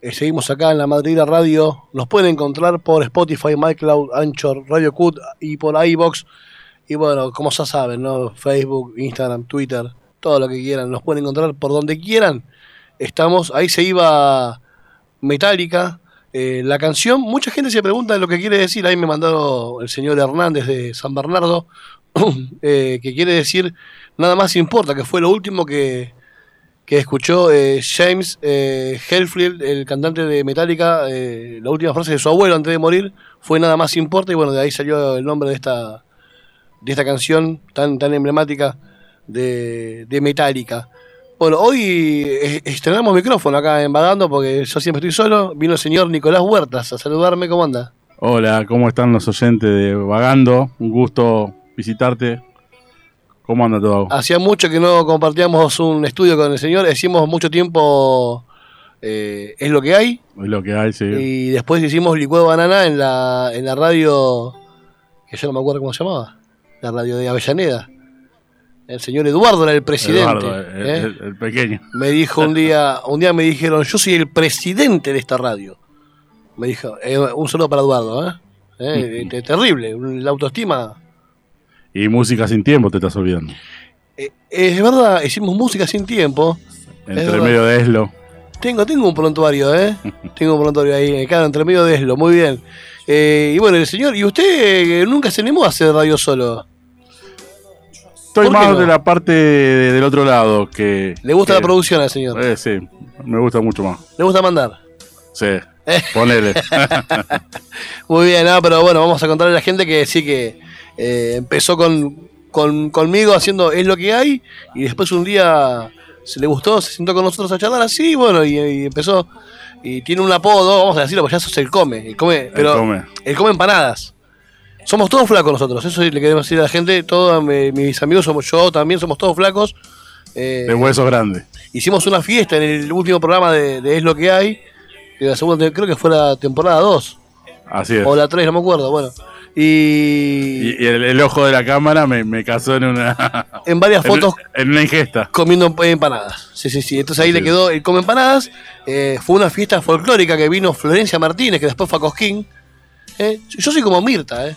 Eh, seguimos acá en la Madrid Radio. Nos pueden encontrar por Spotify, MyCloud, Anchor, Radio Cut y por iBox. Y bueno, como ya saben, ¿no? Facebook, Instagram, Twitter, todo lo que quieran. Nos pueden encontrar por donde quieran. Estamos, ahí se iba Metallica. Eh, la canción, mucha gente se pregunta lo que quiere decir. Ahí me mandó el señor Hernández de San Bernardo, eh, que quiere decir nada más importa, que fue lo último que, que escuchó eh, James eh, el cantante de Metallica, eh, la última frase de su abuelo antes de morir fue nada más importa y bueno, de ahí salió el nombre de esta de esta canción tan tan emblemática de, de Metallica. Bueno, hoy eh, estrenamos micrófono acá en Vagando porque yo siempre estoy solo. Vino el señor Nicolás Huertas a saludarme, ¿cómo anda? Hola, ¿cómo están los oyentes de Vagando? Un gusto visitarte. ¿Cómo anda todo? Hacía mucho que no compartíamos un estudio con el señor, hicimos mucho tiempo eh, Es lo que hay. Es lo que hay, sí. Y después hicimos Licuado Banana en la, en la radio, que yo no me acuerdo cómo se llamaba, la radio de Avellaneda. El señor Eduardo era el presidente. Eduardo, el, ¿eh? el- el pequeño. Me dijo un día, un día me dijeron, yo soy el presidente de esta radio. Me dijo, eh, un saludo para Eduardo, ¿eh? Eh, te- terrible, la autoestima. Y música sin tiempo te estás olvidando. Eh, es verdad, hicimos música sin tiempo. Entre medio de Eslo. Tengo, tengo un prontuario, ¿eh? tengo un prontuario ahí, eh, claro, entre medio de Eslo, muy bien. Eh, y bueno, el señor, ¿y usted eh, nunca se animó a hacer radio solo? Estoy ¿Por qué más no? de la parte de- del otro lado que. ¿Le gusta que- la producción al señor? Eh, sí, me gusta mucho más. ¿Le gusta mandar? Sí, ponele. Muy bien, ah, pero bueno, vamos a contarle a la gente que sí que eh, empezó con, con- conmigo haciendo Es lo que hay y después un día se le gustó, se sentó con nosotros a charlar así, bueno, y, y empezó. Y tiene un apodo, vamos a decirlo, porque ya sos el come, el come, pero El come. el come empanadas. Somos todos flacos nosotros, eso le queremos decir a la gente, todos mi- mis amigos somos yo también, somos todos flacos. Eh, de huesos grandes. hicimos una fiesta en el último programa de, de Es lo que hay, que la segunda, creo que fue la temporada 2. Así es. O la 3, no me acuerdo, bueno. Y, el, el ojo de la cámara me, me casó en una. en varias fotos En, una ingesta. comiendo empanadas. Sí, sí, sí. Entonces ahí le quedó el come empanadas. Eh, fue una fiesta folclórica que vino Florencia Martínez, que después fue a Cosquín. Eh, yo soy como Mirta, ¿eh?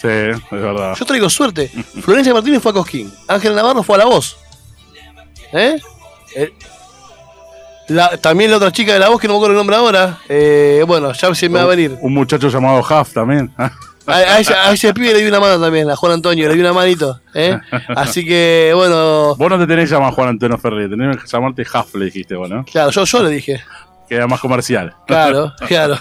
Sí, es verdad. Yo traigo suerte. Florencia Martínez fue a Cosquín. Ángel Navarro fue a La Voz. ¿Eh? Eh, la- también la otra chica de La Voz, que no me acuerdo el nombre ahora. eh, bueno, ya se me va a venir. Un muchacho llamado Huff también. A, a ese, a ese pibe le di una mano también, a Juan Antonio, le di una manito. ¿eh? Así que, bueno, Vos no te tenés que llamar Juan Antonio Ferrer, tenés que llamarte Huff, le dijiste, bueno. claro, yo, yo le dije. Queda más comercial. Claro, claro.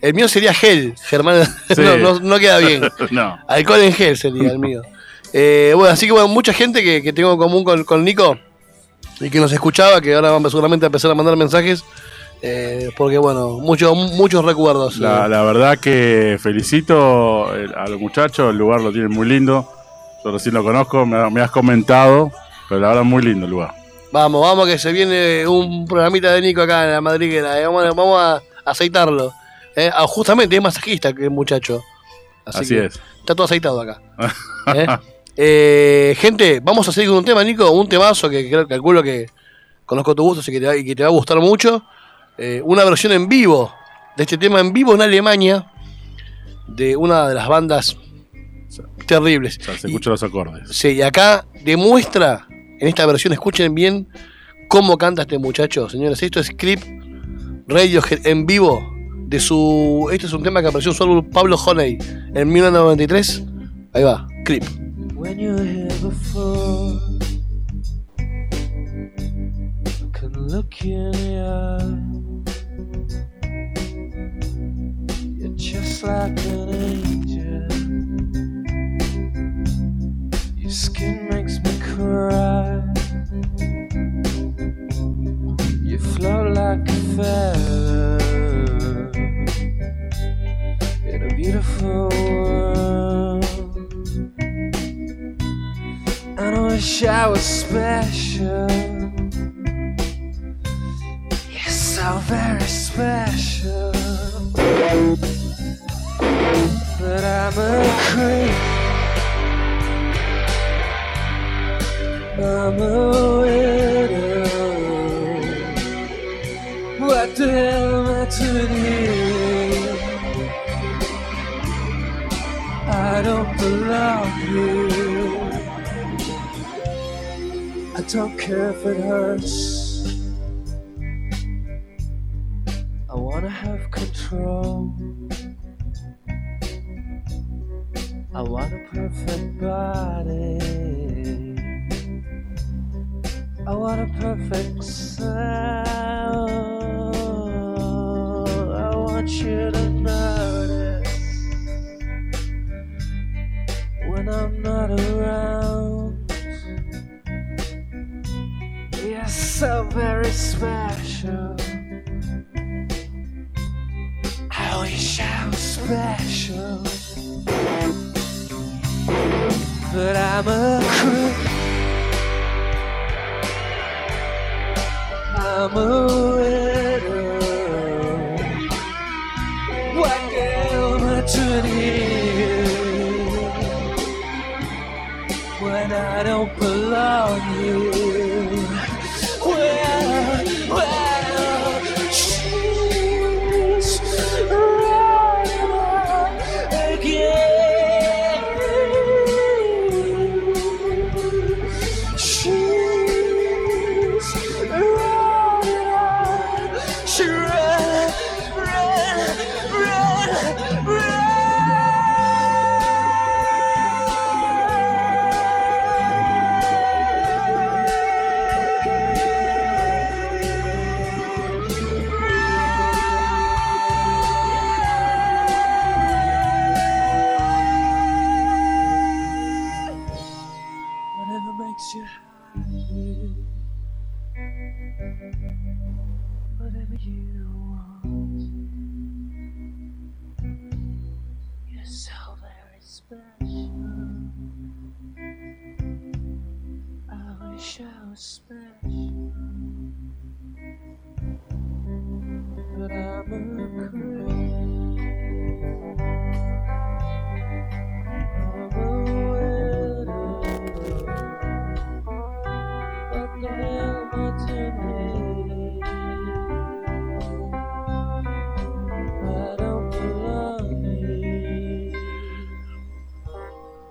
El mío sería gel, Germán. Sí. No, no, no queda bien. no. Alcohol en gel sería el mío. Eh, bueno, así que bueno, mucha gente que, que tengo en común con, con Nico y que nos escuchaba, que ahora vamos seguramente a empezar a mandar mensajes. Eh, porque bueno, muchos muchos recuerdos. La, eh. la verdad que felicito el- a los muchachos, el lugar lo tienen muy lindo. Yo recién lo conozco, me, me has comentado, pero la verdad muy lindo el lugar. Vamos, vamos que se viene un programita de Nico acá en la madriguera. eh. Vamos, vamos a aceitarlo. eh. Ah, justamente es masajista que el muchacho. Así que es. Está todo aceitado acá. ¿eh? Eh, gente, vamos a seguir con un tema, Nico, un temazo que creo, calculo que conozco tu gusto así que te va- y que te va a gustar mucho. Eh, una versión en vivo de este tema en vivo en Alemania de una de las bandas terribles. O sea, se escuchan los acordes. Sí, y acá demuestra, en esta versión, escuchen bien cómo canta este muchacho, señores. Esto es Clip Radiohead en vivo de su. Este es un tema que apareció en su álbum Pablo Honey en 1993. Ahí va, Clip. When you here before, I can look you in the eye. Like an angel. Your skin makes me cry. You float like a feather in a beautiful world. I wish I was special. You're so very special. But I'm a creep. I'm a widow. What the hell am I to do? I don't belong here. I don't care if it hurts. I wanna have control. I want a perfect body. I want a perfect sound. I want you to notice when I'm not around. You're so very special. I wish I was special. But I'm a crook. I'm a widow. What am I you when I don't belong here?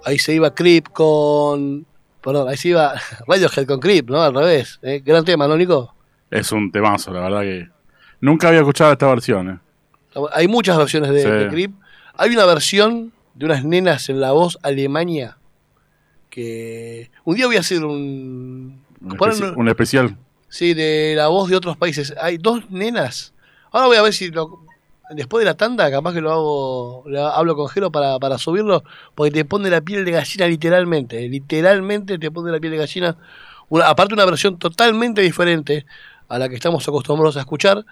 Ahí se iba Creep con. Perdón, ahí se iba Radiohead con Creep, ¿no? Al revés. ¿eh? Gran tema, ¿no, Nico? Es un temazo, la verdad que. Nunca había escuchado esta versión, ¿eh? Hay muchas versiones de, Sí. de Creep. Hay una versión de unas nenas en la voz Alemania que. Un día voy a hacer un. Un, poner especi- un- un especial. Sí, de la voz de otros países. Hay dos nenas. Ahora voy a ver si lo- después de la tanda, capaz que lo hago, le hablo con Jero para, para subirlo, porque te pone la piel de gallina literalmente. Literalmente te pone la piel de gallina. Aparte una versión totalmente diferente a la que estamos acostumbrados a escuchar.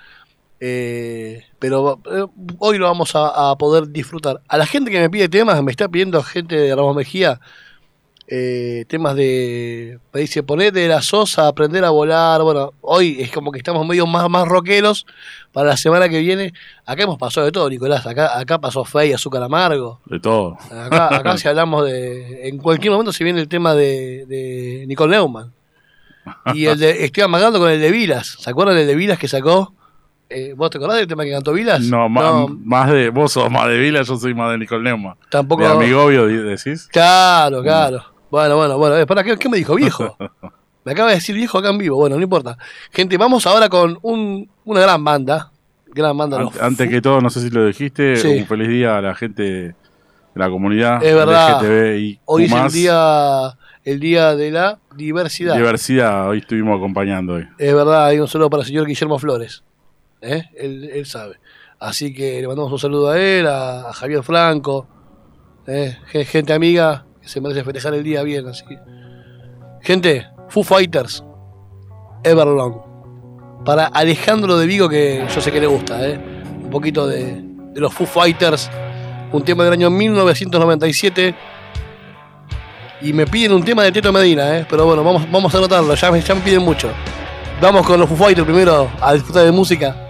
eh, pero eh, hoy lo vamos a, a poder disfrutar. A la gente que me pide temas, me está pidiendo gente de Ramos Mejía, eh, temas de. Me dice, ponete de la sosa, aprender a volar. Bueno, hoy es como que estamos medio más, más rockeros. Para la semana que viene, acá hemos pasado de todo, Nicolás. Acá, acá pasó Fey, Azúcar Amargo. De todo. Acá, acá si hablamos de. En cualquier momento se viene el tema de, de Nicole Neumann. Y el de. Estoy amagando con el de Vilas. ¿Se acuerdan del de Vilas que sacó? Eh, ¿Vos te acordás del tema que cantó Vilas? No, más, más de. Vos sos más de Vila, yo soy más de Nicole Neumann. Tampoco- De Amigovio, di- decís. Claro, claro. Bueno, bueno, bueno. Eh, ¿Para qué, qué me dijo viejo? Me acaba de decir viejo acá en vivo. Bueno, no importa. Gente, vamos ahora con un, una gran banda. Gran banda. los Ante- Antes que todo, no sé si lo dijiste, Sí. un feliz día a la gente de la comunidad Es verdad. Hoy es el día, el día de la diversidad. Diversidad, hoy estuvimos acompañando hoy. Es verdad, hay un saludo para el señor Guillermo Flores. ¿eh? Él, él sabe. Así que le mandamos un saludo a él, a, a Javier Franco. ¿eh? Gen- Gente amiga que se merece festejar el día bien. Así Gente, Foo Fighters, Everlong. Para Alejandro de Vigo, que yo sé que le gusta. ¿eh? Un poquito de, de los Foo Fighters. Un tema del año 1997. Y me piden un tema de Teto Medina, ¿eh? pero bueno, vamos, vamos a anotarlo, ya ya me piden mucho. Vamos con los Foo Fighters primero a disfrutar de música.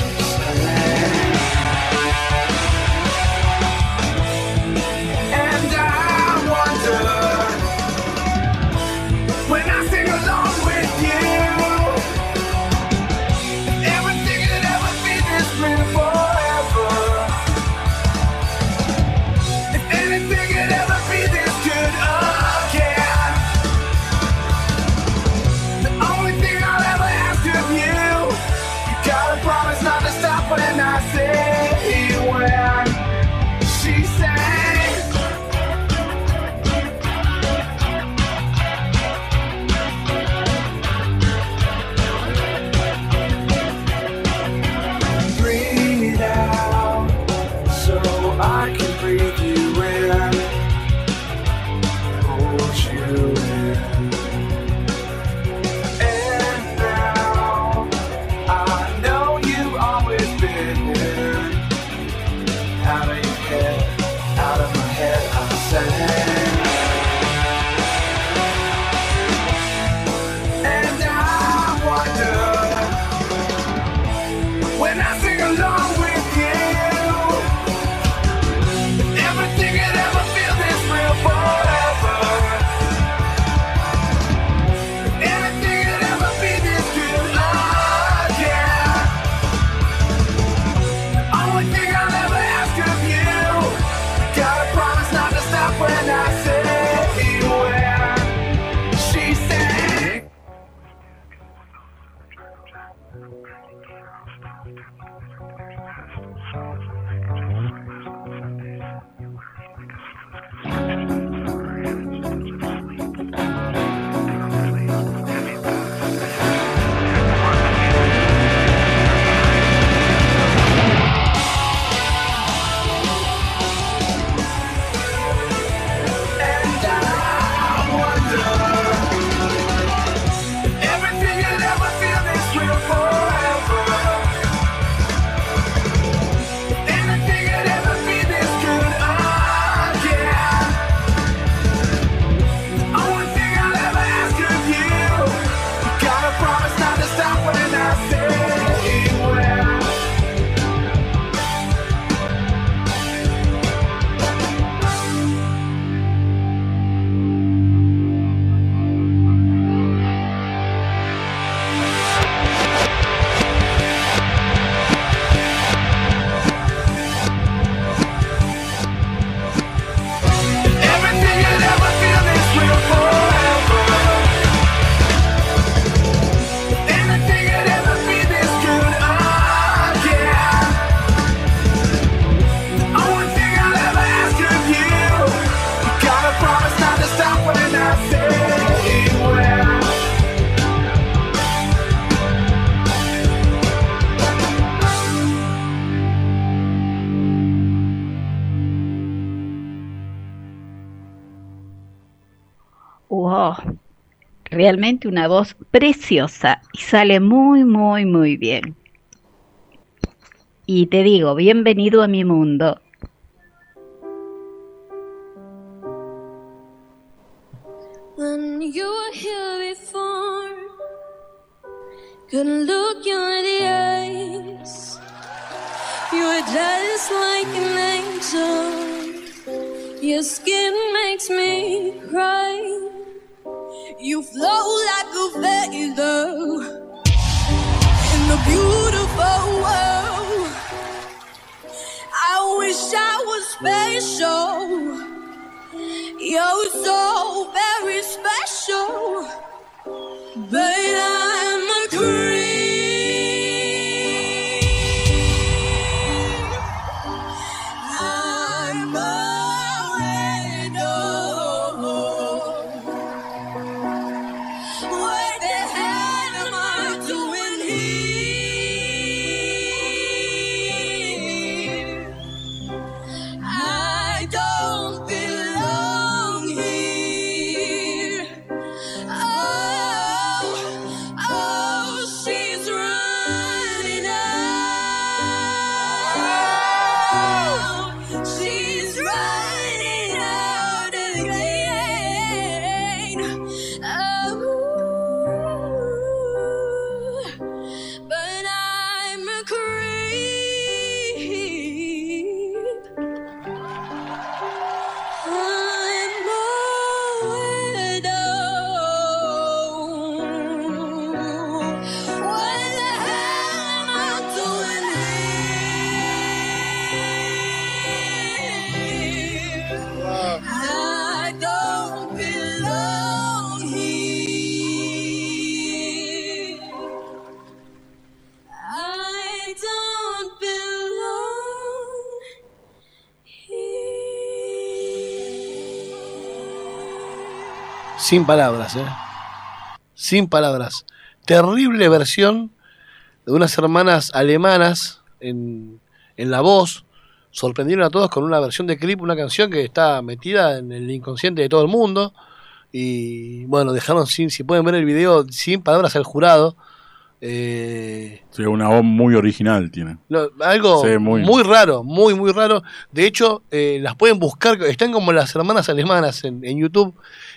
Of Wow, realmente una voz preciosa y sale muy, muy, muy bien. Y te digo, bienvenido a mi mundo. When you were here before, couldn't look you in the eyes. You were just like an angel. Your skin makes me cry. You flow like a feather in the beautiful world. I wish I was special. You're so very special, but I'm a creep. Sin palabras, ¿eh? Sin palabras. Terrible versión de unas hermanas alemanas en, en la voz. Sorprendieron a todos con una versión de clip, una canción que está metida en el inconsciente de todo el mundo. Y bueno, dejaron sin, si pueden ver el video, sin palabras al jurado. Eh, Sí, una voz muy original tiene. no, algo Sí, muy- muy. raro, muy, muy raro. De hecho, eh, las pueden buscar, están como las hermanas alemanas en, en YouTube.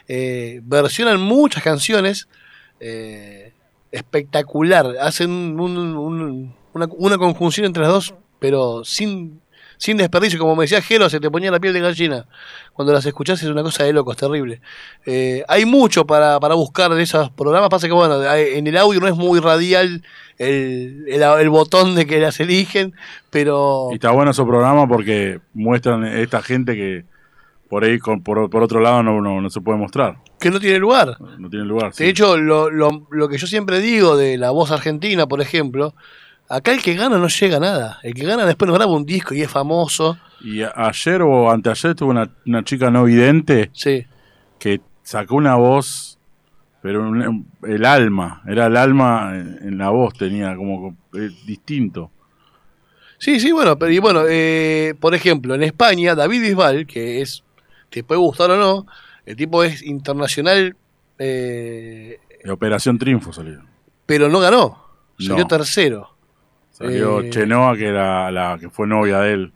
eh, versionan muchas canciones. eh, espectacular. Hacen un- un- una, una conjunción entre las dos, pero sin, sin desperdicio. Como me decía Jero, se te ponía la piel de gallina. Cuando las escuchás es una cosa de locos, terrible. Eh, hay mucho para, para buscar de esos programas. Pasa que, bueno, en el audio no es muy radial el, el, el botón de que las eligen, pero Y está bueno ese programa porque muestran esta gente que por ahí, con- por, por otro lado, no, no, no se puede mostrar. que no tiene lugar. No tiene lugar. sí. De hecho, lo, lo, lo que yo siempre digo de la voz argentina, por ejemplo, acá el que gana no llega a nada. El que gana después nos graba un disco y es famoso. Y ayer o anteayer tuve una, una chica no vidente que sacó una voz, pero un- el alma, era el alma en, en la voz, tenía como eh, distinto. Sí, sí, bueno, pero y bueno, eh, por ejemplo, en España, David Bisbal, que es, te puede gustar o no, el tipo es internacional, eh, De Operación Triunfo salió. pero no ganó. Salió No. tercero. Salió Eh, Chenoa, que era la que fue novia de él.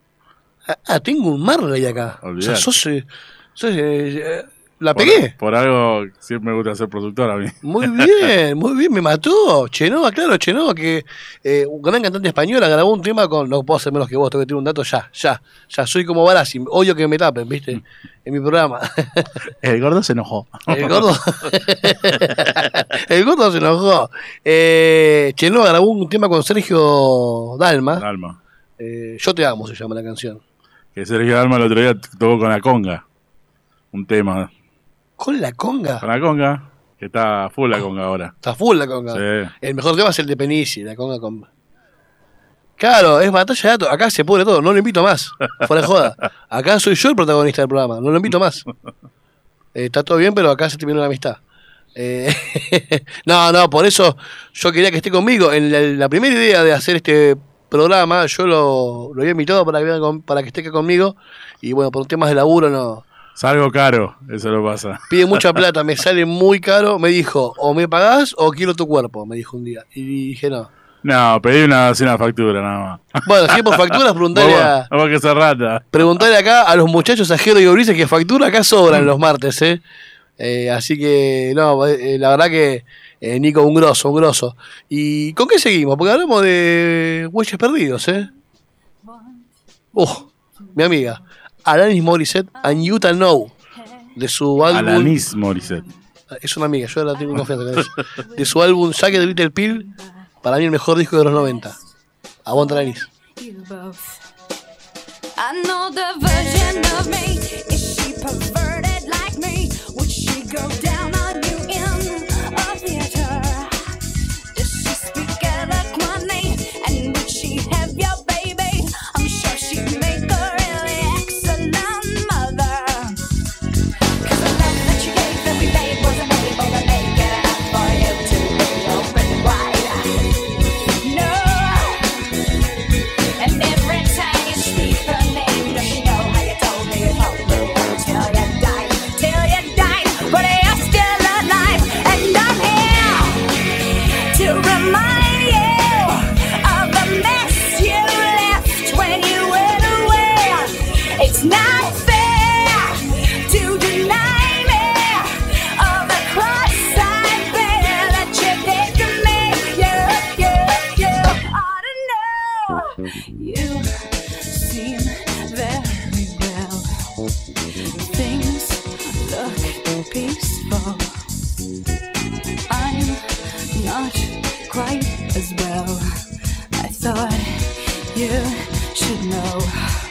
Ah, tengo un Marley acá. O sea, Olvidate. sos, eh, sos, eh, la Por- pegué. Por, algo siempre me gusta ser productor a mí. Muy bien, muy bien, me mató. Chenoa, claro, Chenoa, que eh, un gran cantante española, grabó un tema con. No puedo hacer menos que vos, tengo que tener un dato ya, ya, ya. Soy como Barassi, odio que me tapen, ¿viste? En mi programa. El gordo se enojó. El gordo. el gordo se enojó. Eh, Chenoa grabó un tema con Sergio Dalma. Dalma. Eh, Yo te amo, se llama la canción. Que Sergio Dalma el otro día tocó con la conga. Un tema. ¿Con la conga? Con la conga. Que está full la conga ahora. Está full la conga. Sí. El mejor tema es el de Penici, la conga con. Claro, es batalla de datos. Acá se pudre todo, no lo invito más. Fuera de joda. Acá soy yo el protagonista del programa, no lo invito más. Eh, está todo bien, pero acá se terminó la amistad. Eh, no, no, por eso yo quería que esté conmigo. En la, la primera idea de hacer este programa, yo lo, lo había invitado para que, para que esté acá conmigo. Y bueno, por temas de laburo no. Salgo caro, eso lo pasa. Pide mucha plata, me sale muy caro. Me dijo, o me pagás o quiero tu cuerpo, me dijo un día. Y dije, no. No, pedí una, una factura nada más. Bueno, si es por facturas, preguntale a, Vamos que ser rata. preguntale acá a los muchachos, a Jero y Ulises, que factura acá sobran los martes, ¿eh? Eh, así que, no, eh, la verdad que eh, Nico, un grosso, un grosso. ¿Y con qué seguimos? Porque hablamos de huellas perdidos, ¿eh? Uh, mi amiga, Alanis Morissette and You Can Know, de su álbum... Alanis Morissette. Es una amiga, yo la tengo confianza. De su álbum Jack the Little Pill, para mí el mejor disco de los 90. Aguanta Alanis. I know the version of me. Is she perverted like me? Would she go down You seem very well. Things look peaceful. I'm not quite as well. I thought you should know.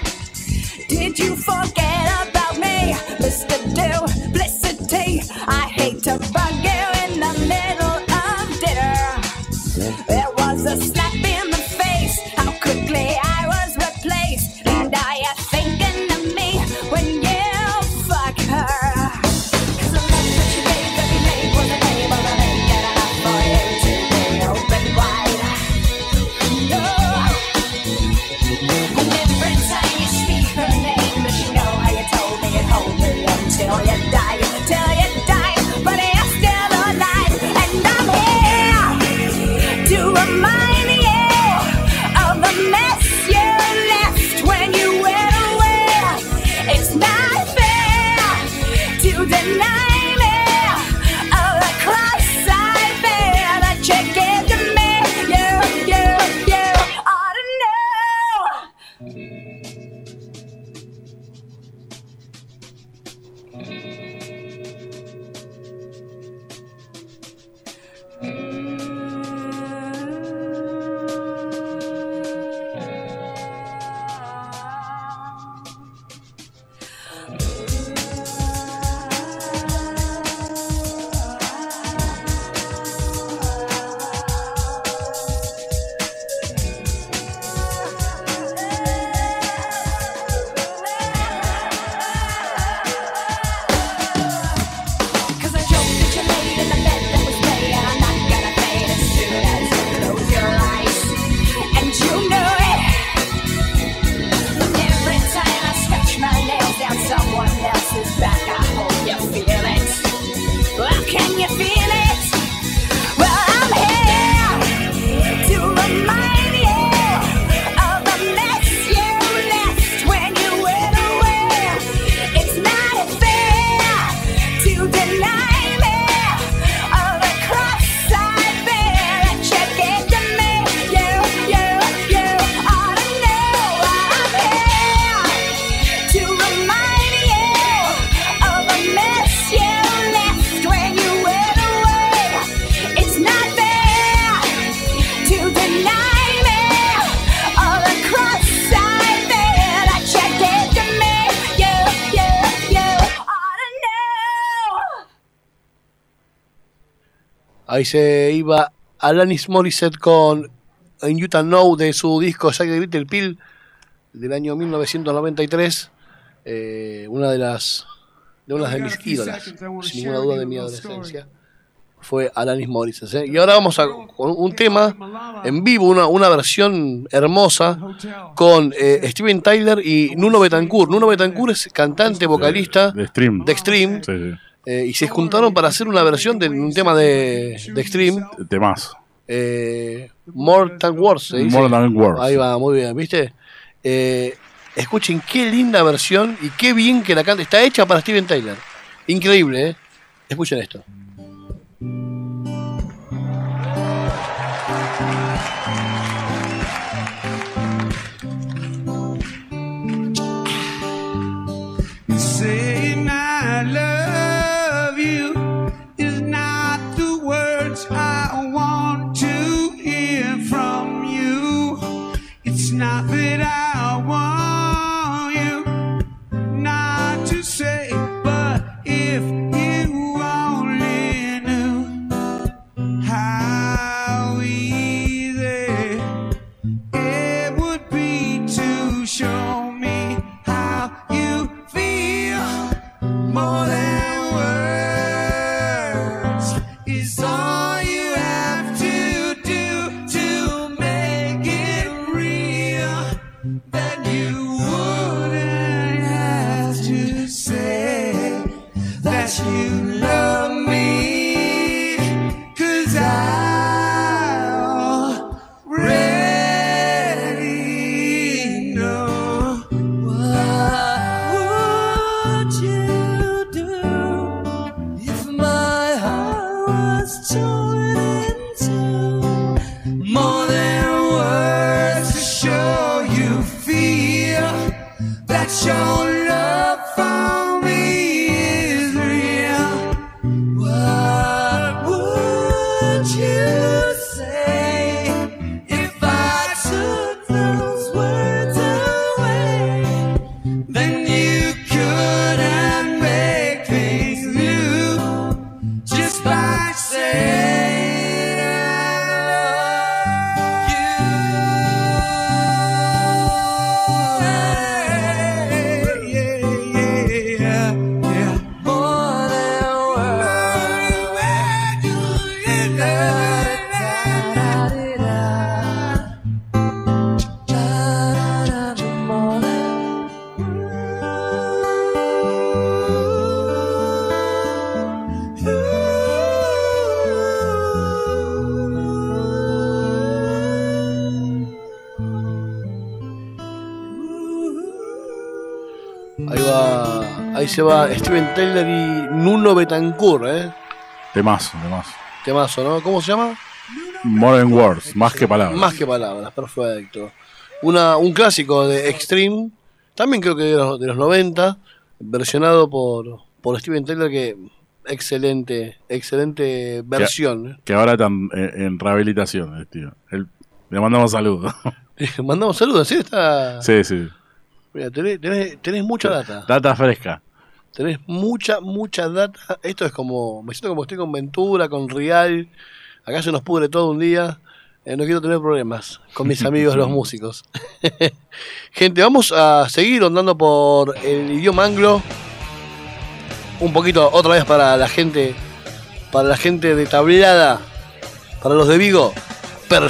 Ahí se iba Alanis Morissette con In You Can Know de su disco Jack the Little Pill del año 1993. Eh, una de las de una de mis ídolas, sin ninguna duda de mi adolescencia. fue Alanis Morissette. ¿eh? Y ahora vamos a con un tema en vivo, una, una versión hermosa con eh, Steven Tyler y Nuno Betancourt. Nuno Betancourt es cantante, vocalista De Extreme. Sí, sí. Eh, y se juntaron para hacer una versión de un tema de, de Extreme. Temazo. Eh, More Than Words, se dice. More Than Words. Ahí va, muy bien, ¿viste? Eh, escuchen qué linda versión y qué bien que la canta. Está hecha para Steven Tyler. Increíble, ¿eh? Escuchen esto. Ahí se va Steven Tyler y Nuno Betancourt, ¿eh? Temazo, temazo. Temazo, ¿no? ¿Cómo se llama? More than words, más que palabras. Más que palabras, perfecto. Una, un clásico de Extreme, también creo que de los, de los 90, versionado por, por Steven Tyler, que excelente, excelente versión. ¿eh? Que ahora está en, en rehabilitación, el tío. Le mandamos saludos. Mandamos saludos, ¿sí? Está... sí, sí. Mira, tenés, tenés- tenés mucha data. Data fresca. Tenés mucha, mucha data. Esto es como. Me siento como estoy con Ventura, con Real. Acá se nos pudre todo un día. Eh, no quiero tener problemas con mis amigos los músicos. Gente, vamos a seguir andando por el idioma anglo. Un poquito otra vez para la gente. Para la gente de tablada. Para los de Vigo. Per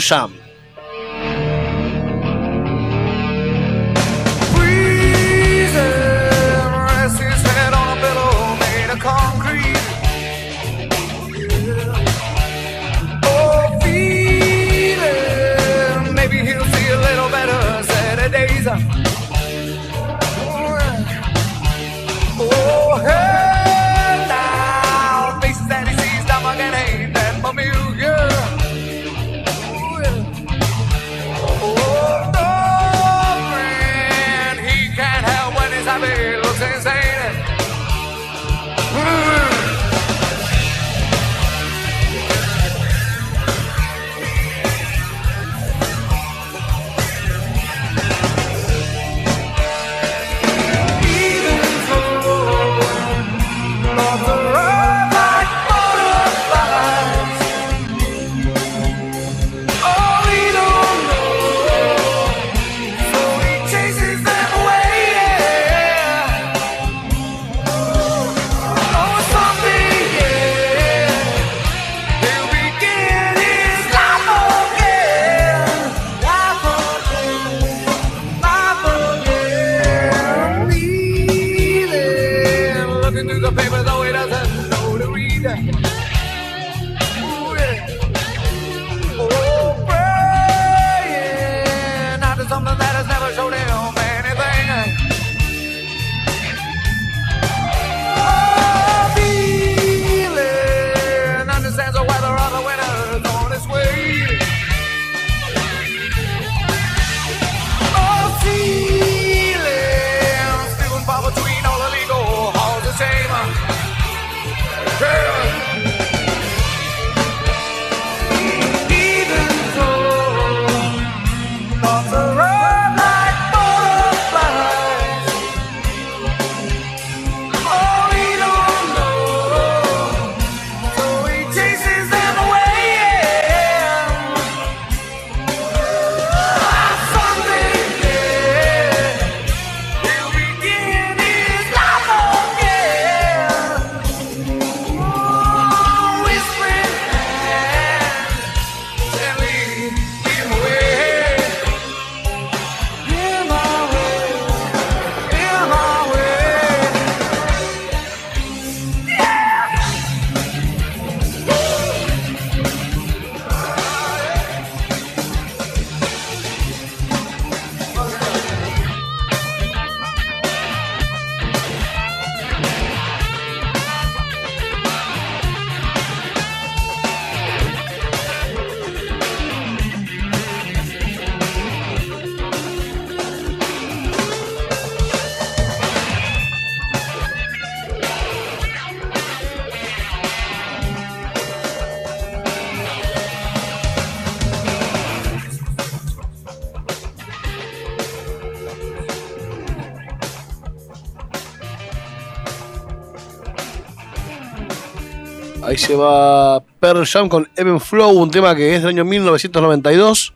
Ahí se va Pearl Jam con Even Flow, un tema que es del año 1992,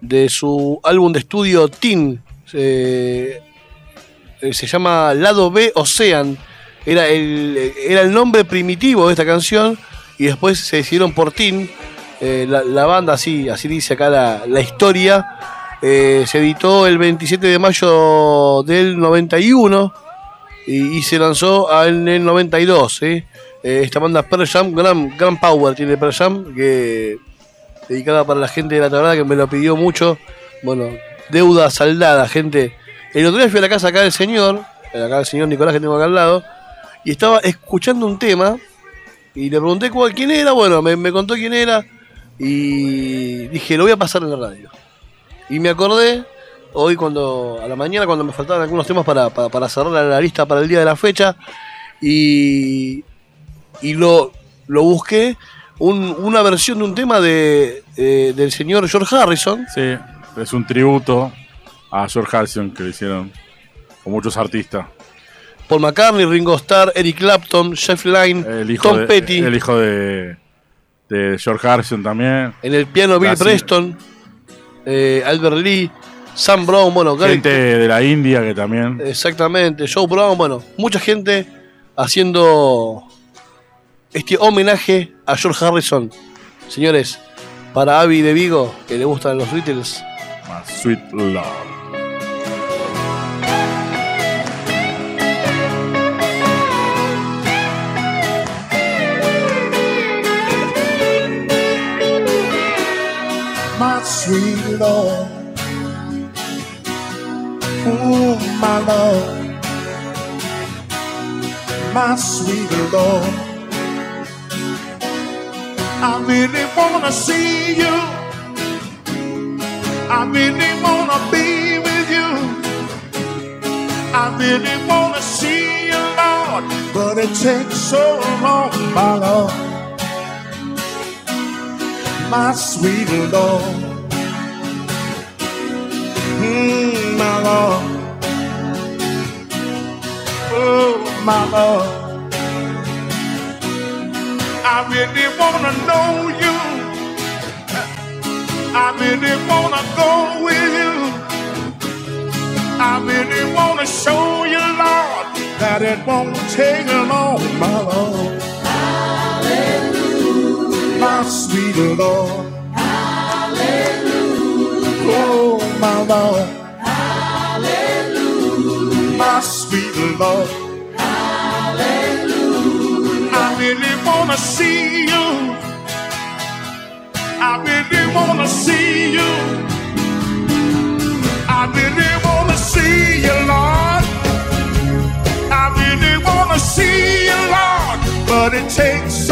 de su álbum de estudio Teen. Eh, eh, se llama Lado B Ocean. Era el, era el nombre primitivo de esta canción y después se decidieron por Teen. Eh, la, la banda, así, así dice acá la, la historia, eh, se editó el 27 de mayo del 91 y, y se lanzó en el 92. ¿sí? Eh, esta banda Pearl Jam, gran, power tiene Pearl que dedicada para la gente de la taberna que me lo pidió mucho. Bueno, deuda saldada, gente. El otro día fui a la casa acá del señor, acá del señor Nicolás que tengo acá al lado, y estaba escuchando un tema y le pregunté cuál, quién era, bueno, me, me contó quién era y dije, lo voy a pasar en la radio. Y me acordé hoy cuando, a la mañana, cuando me faltaban algunos temas para, para, para cerrar la lista para el día de la fecha, y, y lo, lo busqué, un- una versión de un tema de, eh, del señor George Harrison. Sí, es un tributo a George Harrison que le hicieron con muchos artistas. Paul McCartney, Ringo Starr, Eric Clapton, Jeff Lynne, Tom de, Petty. El hijo de, de George Harrison también. En el piano Bill Casi- Preston, eh, Albert Lee, Sam Brown, bueno, Gary- Gente de la India que también. Exactamente, Joe Brown, bueno, mucha gente haciendo este homenaje a George Harrison. Señores, para Avi de Vigo, que le gustan los Beatles. Más Sweet Love. my sweet Lord. Oh, my Lord. My sweet Lord. I really wanna see you. I really wanna be with you. I really wanna see you, Lord. But it takes so long, my Lord my sweet Lord. Mm, my Lord. Oh, my Lord. I really wanna know you. I really wanna go with you. I really wanna show you, Lord, that it won't take long, my Lord. Hallelujah. My sweet Lord. Hallelujah. Oh, my Lord. Hallelujah. My sweet Lord. Really wanna see you. I really wanna see you. I really wanna see you, Lord. I really wanna see you, Lord. But it takes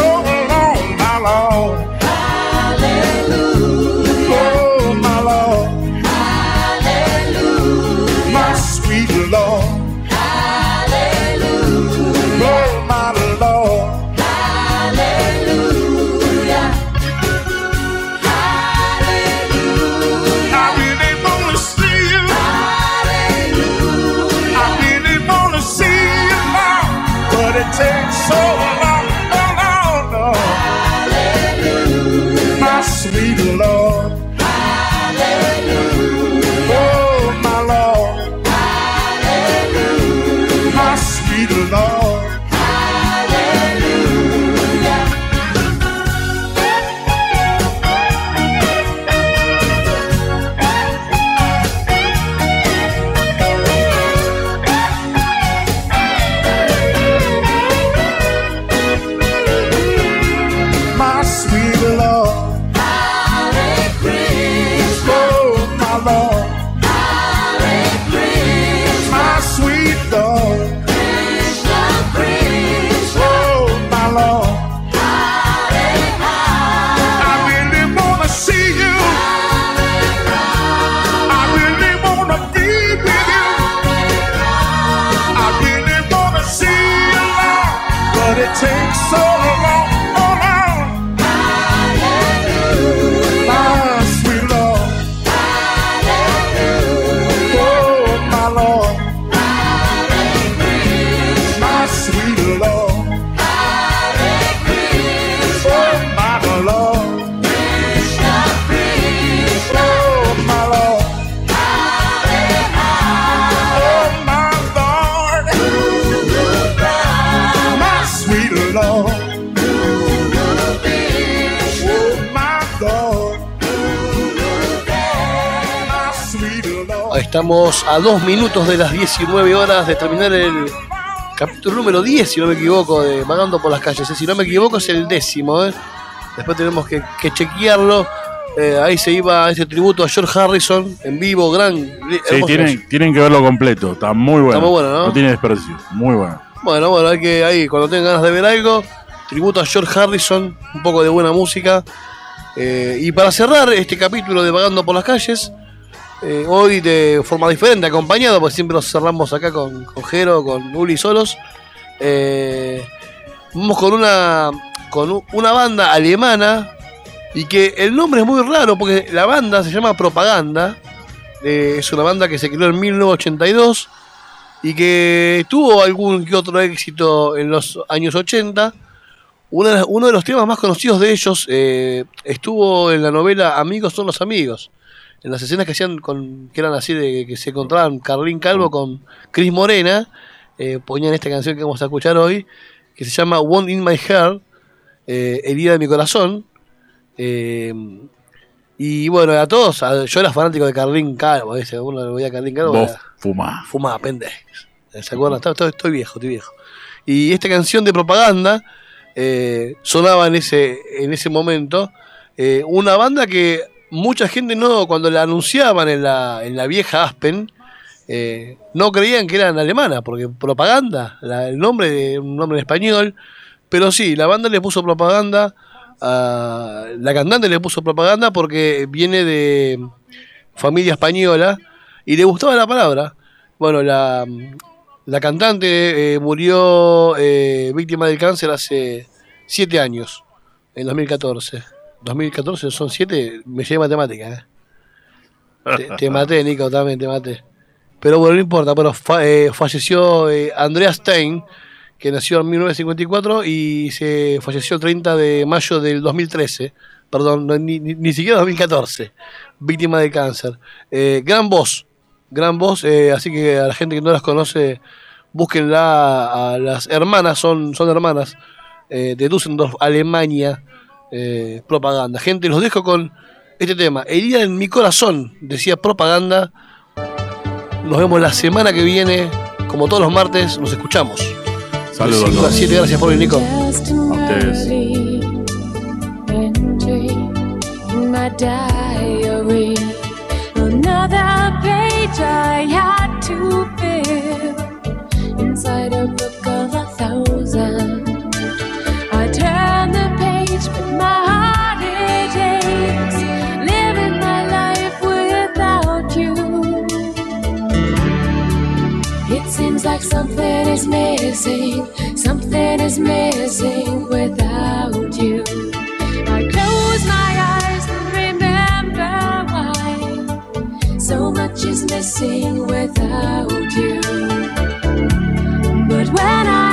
estamos a dos minutos de las 19 horas de terminar el capítulo número 10, si no me equivoco, de Vagando por las calles. ¿eh? Si no me equivoco, es el décimo. ¿eh? Después tenemos que, que chequearlo. Eh, ahí se iba ese tributo a George Harrison en vivo, gran. Sí, tienen, tienen que verlo completo. Está muy bueno. Está muy bueno, ¿no? tiene desperdicio. Muy bueno. Bueno, bueno, hay que ahí, cuando tengan ganas de ver algo, tributo a George Harrison, un poco de buena música. Eh, y para cerrar este capítulo de Vagando por las calles, eh, hoy de forma diferente, acompañado, porque siempre nos cerramos acá con, con Jero, con Uli solos. eh, vamos con una, con una banda alemana y que el nombre es muy raro porque la banda se llama Propaganda. eh, es una banda que se creó en 1982 y que tuvo algún que otro éxito en los años 80. Uno de, uno de los temas más conocidos de ellos estuvo en la novela Amigos son los amigos. En las escenas que hacían con, que eran así de que se encontraban Carlín Calvo con Cris Morena, eh, ponían esta canción que vamos a escuchar hoy, que se llama One in My Heart, eh, herida de mi corazón. Eh, y bueno, a todos, a- yo era fanático de Carlín Calvo, ¿viste? uno veía a Carlín Calvo. Vos era- fumá. Fumaba, pendejo. ¿Se acuerdan? Estoy, estoy- viejo, estoy viejo. Y esta canción de propaganda sonaba en ese, en ese momento. Una banda que mucha gente no, cuando la anunciaban en la, en la vieja Aspen, eh, no creían que eran alemanas, porque propaganda, la- el nombre de un nombre español. Pero sí, la banda le puso propaganda, a- la cantante le puso propaganda porque viene de familia española y le gustaba la palabra. Bueno, la, la cantante eh, murió eh, víctima del cáncer hace siete años, en 2014. 2014 son siete, me llevé matemática. ¿eh? Te, te maté, Nico, también te maté. Pero bueno, no importa, pero fa- eh, falleció eh, Andrea Stein, que nació en 1954 y se falleció el 30 de mayo del 2013. Perdón, no, ni, ni- ni siquiera 2014. Víctima de cáncer. Eh, gran voz, gran voz, eh, así que a la gente que no las conoce, búsquenla a las hermanas, son, son hermanas, eh, de Düsseldorf, Alemania, eh, propaganda. Gente, los dejo con este tema. Herida en mi corazón, decía propaganda. Nos vemos la semana que viene, como todos los martes, nos escuchamos. Saludos. 5 a 7, gracias por venir, Nico. A ustedes. my diary. Another page I had to fill inside of a like something is missing, something is missing without you. I close my eyes and remember why so much is missing without you. But when I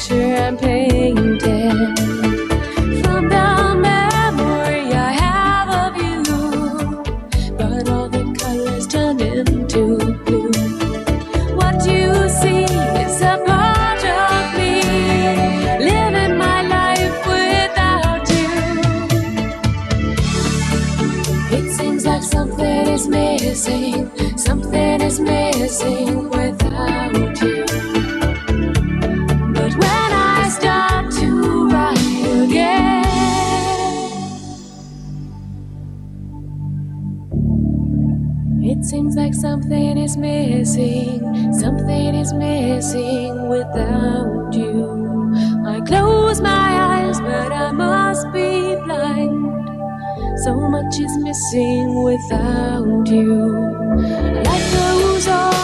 picture I'm painting. From the memory I have of you, but all the colors turned into blue. What you see is a part of me, living my life without you. It seems like something is missing, something is missing seems like something is missing, something is missing without you. I close my eyes, but I must be blind. So much is missing without you. Like the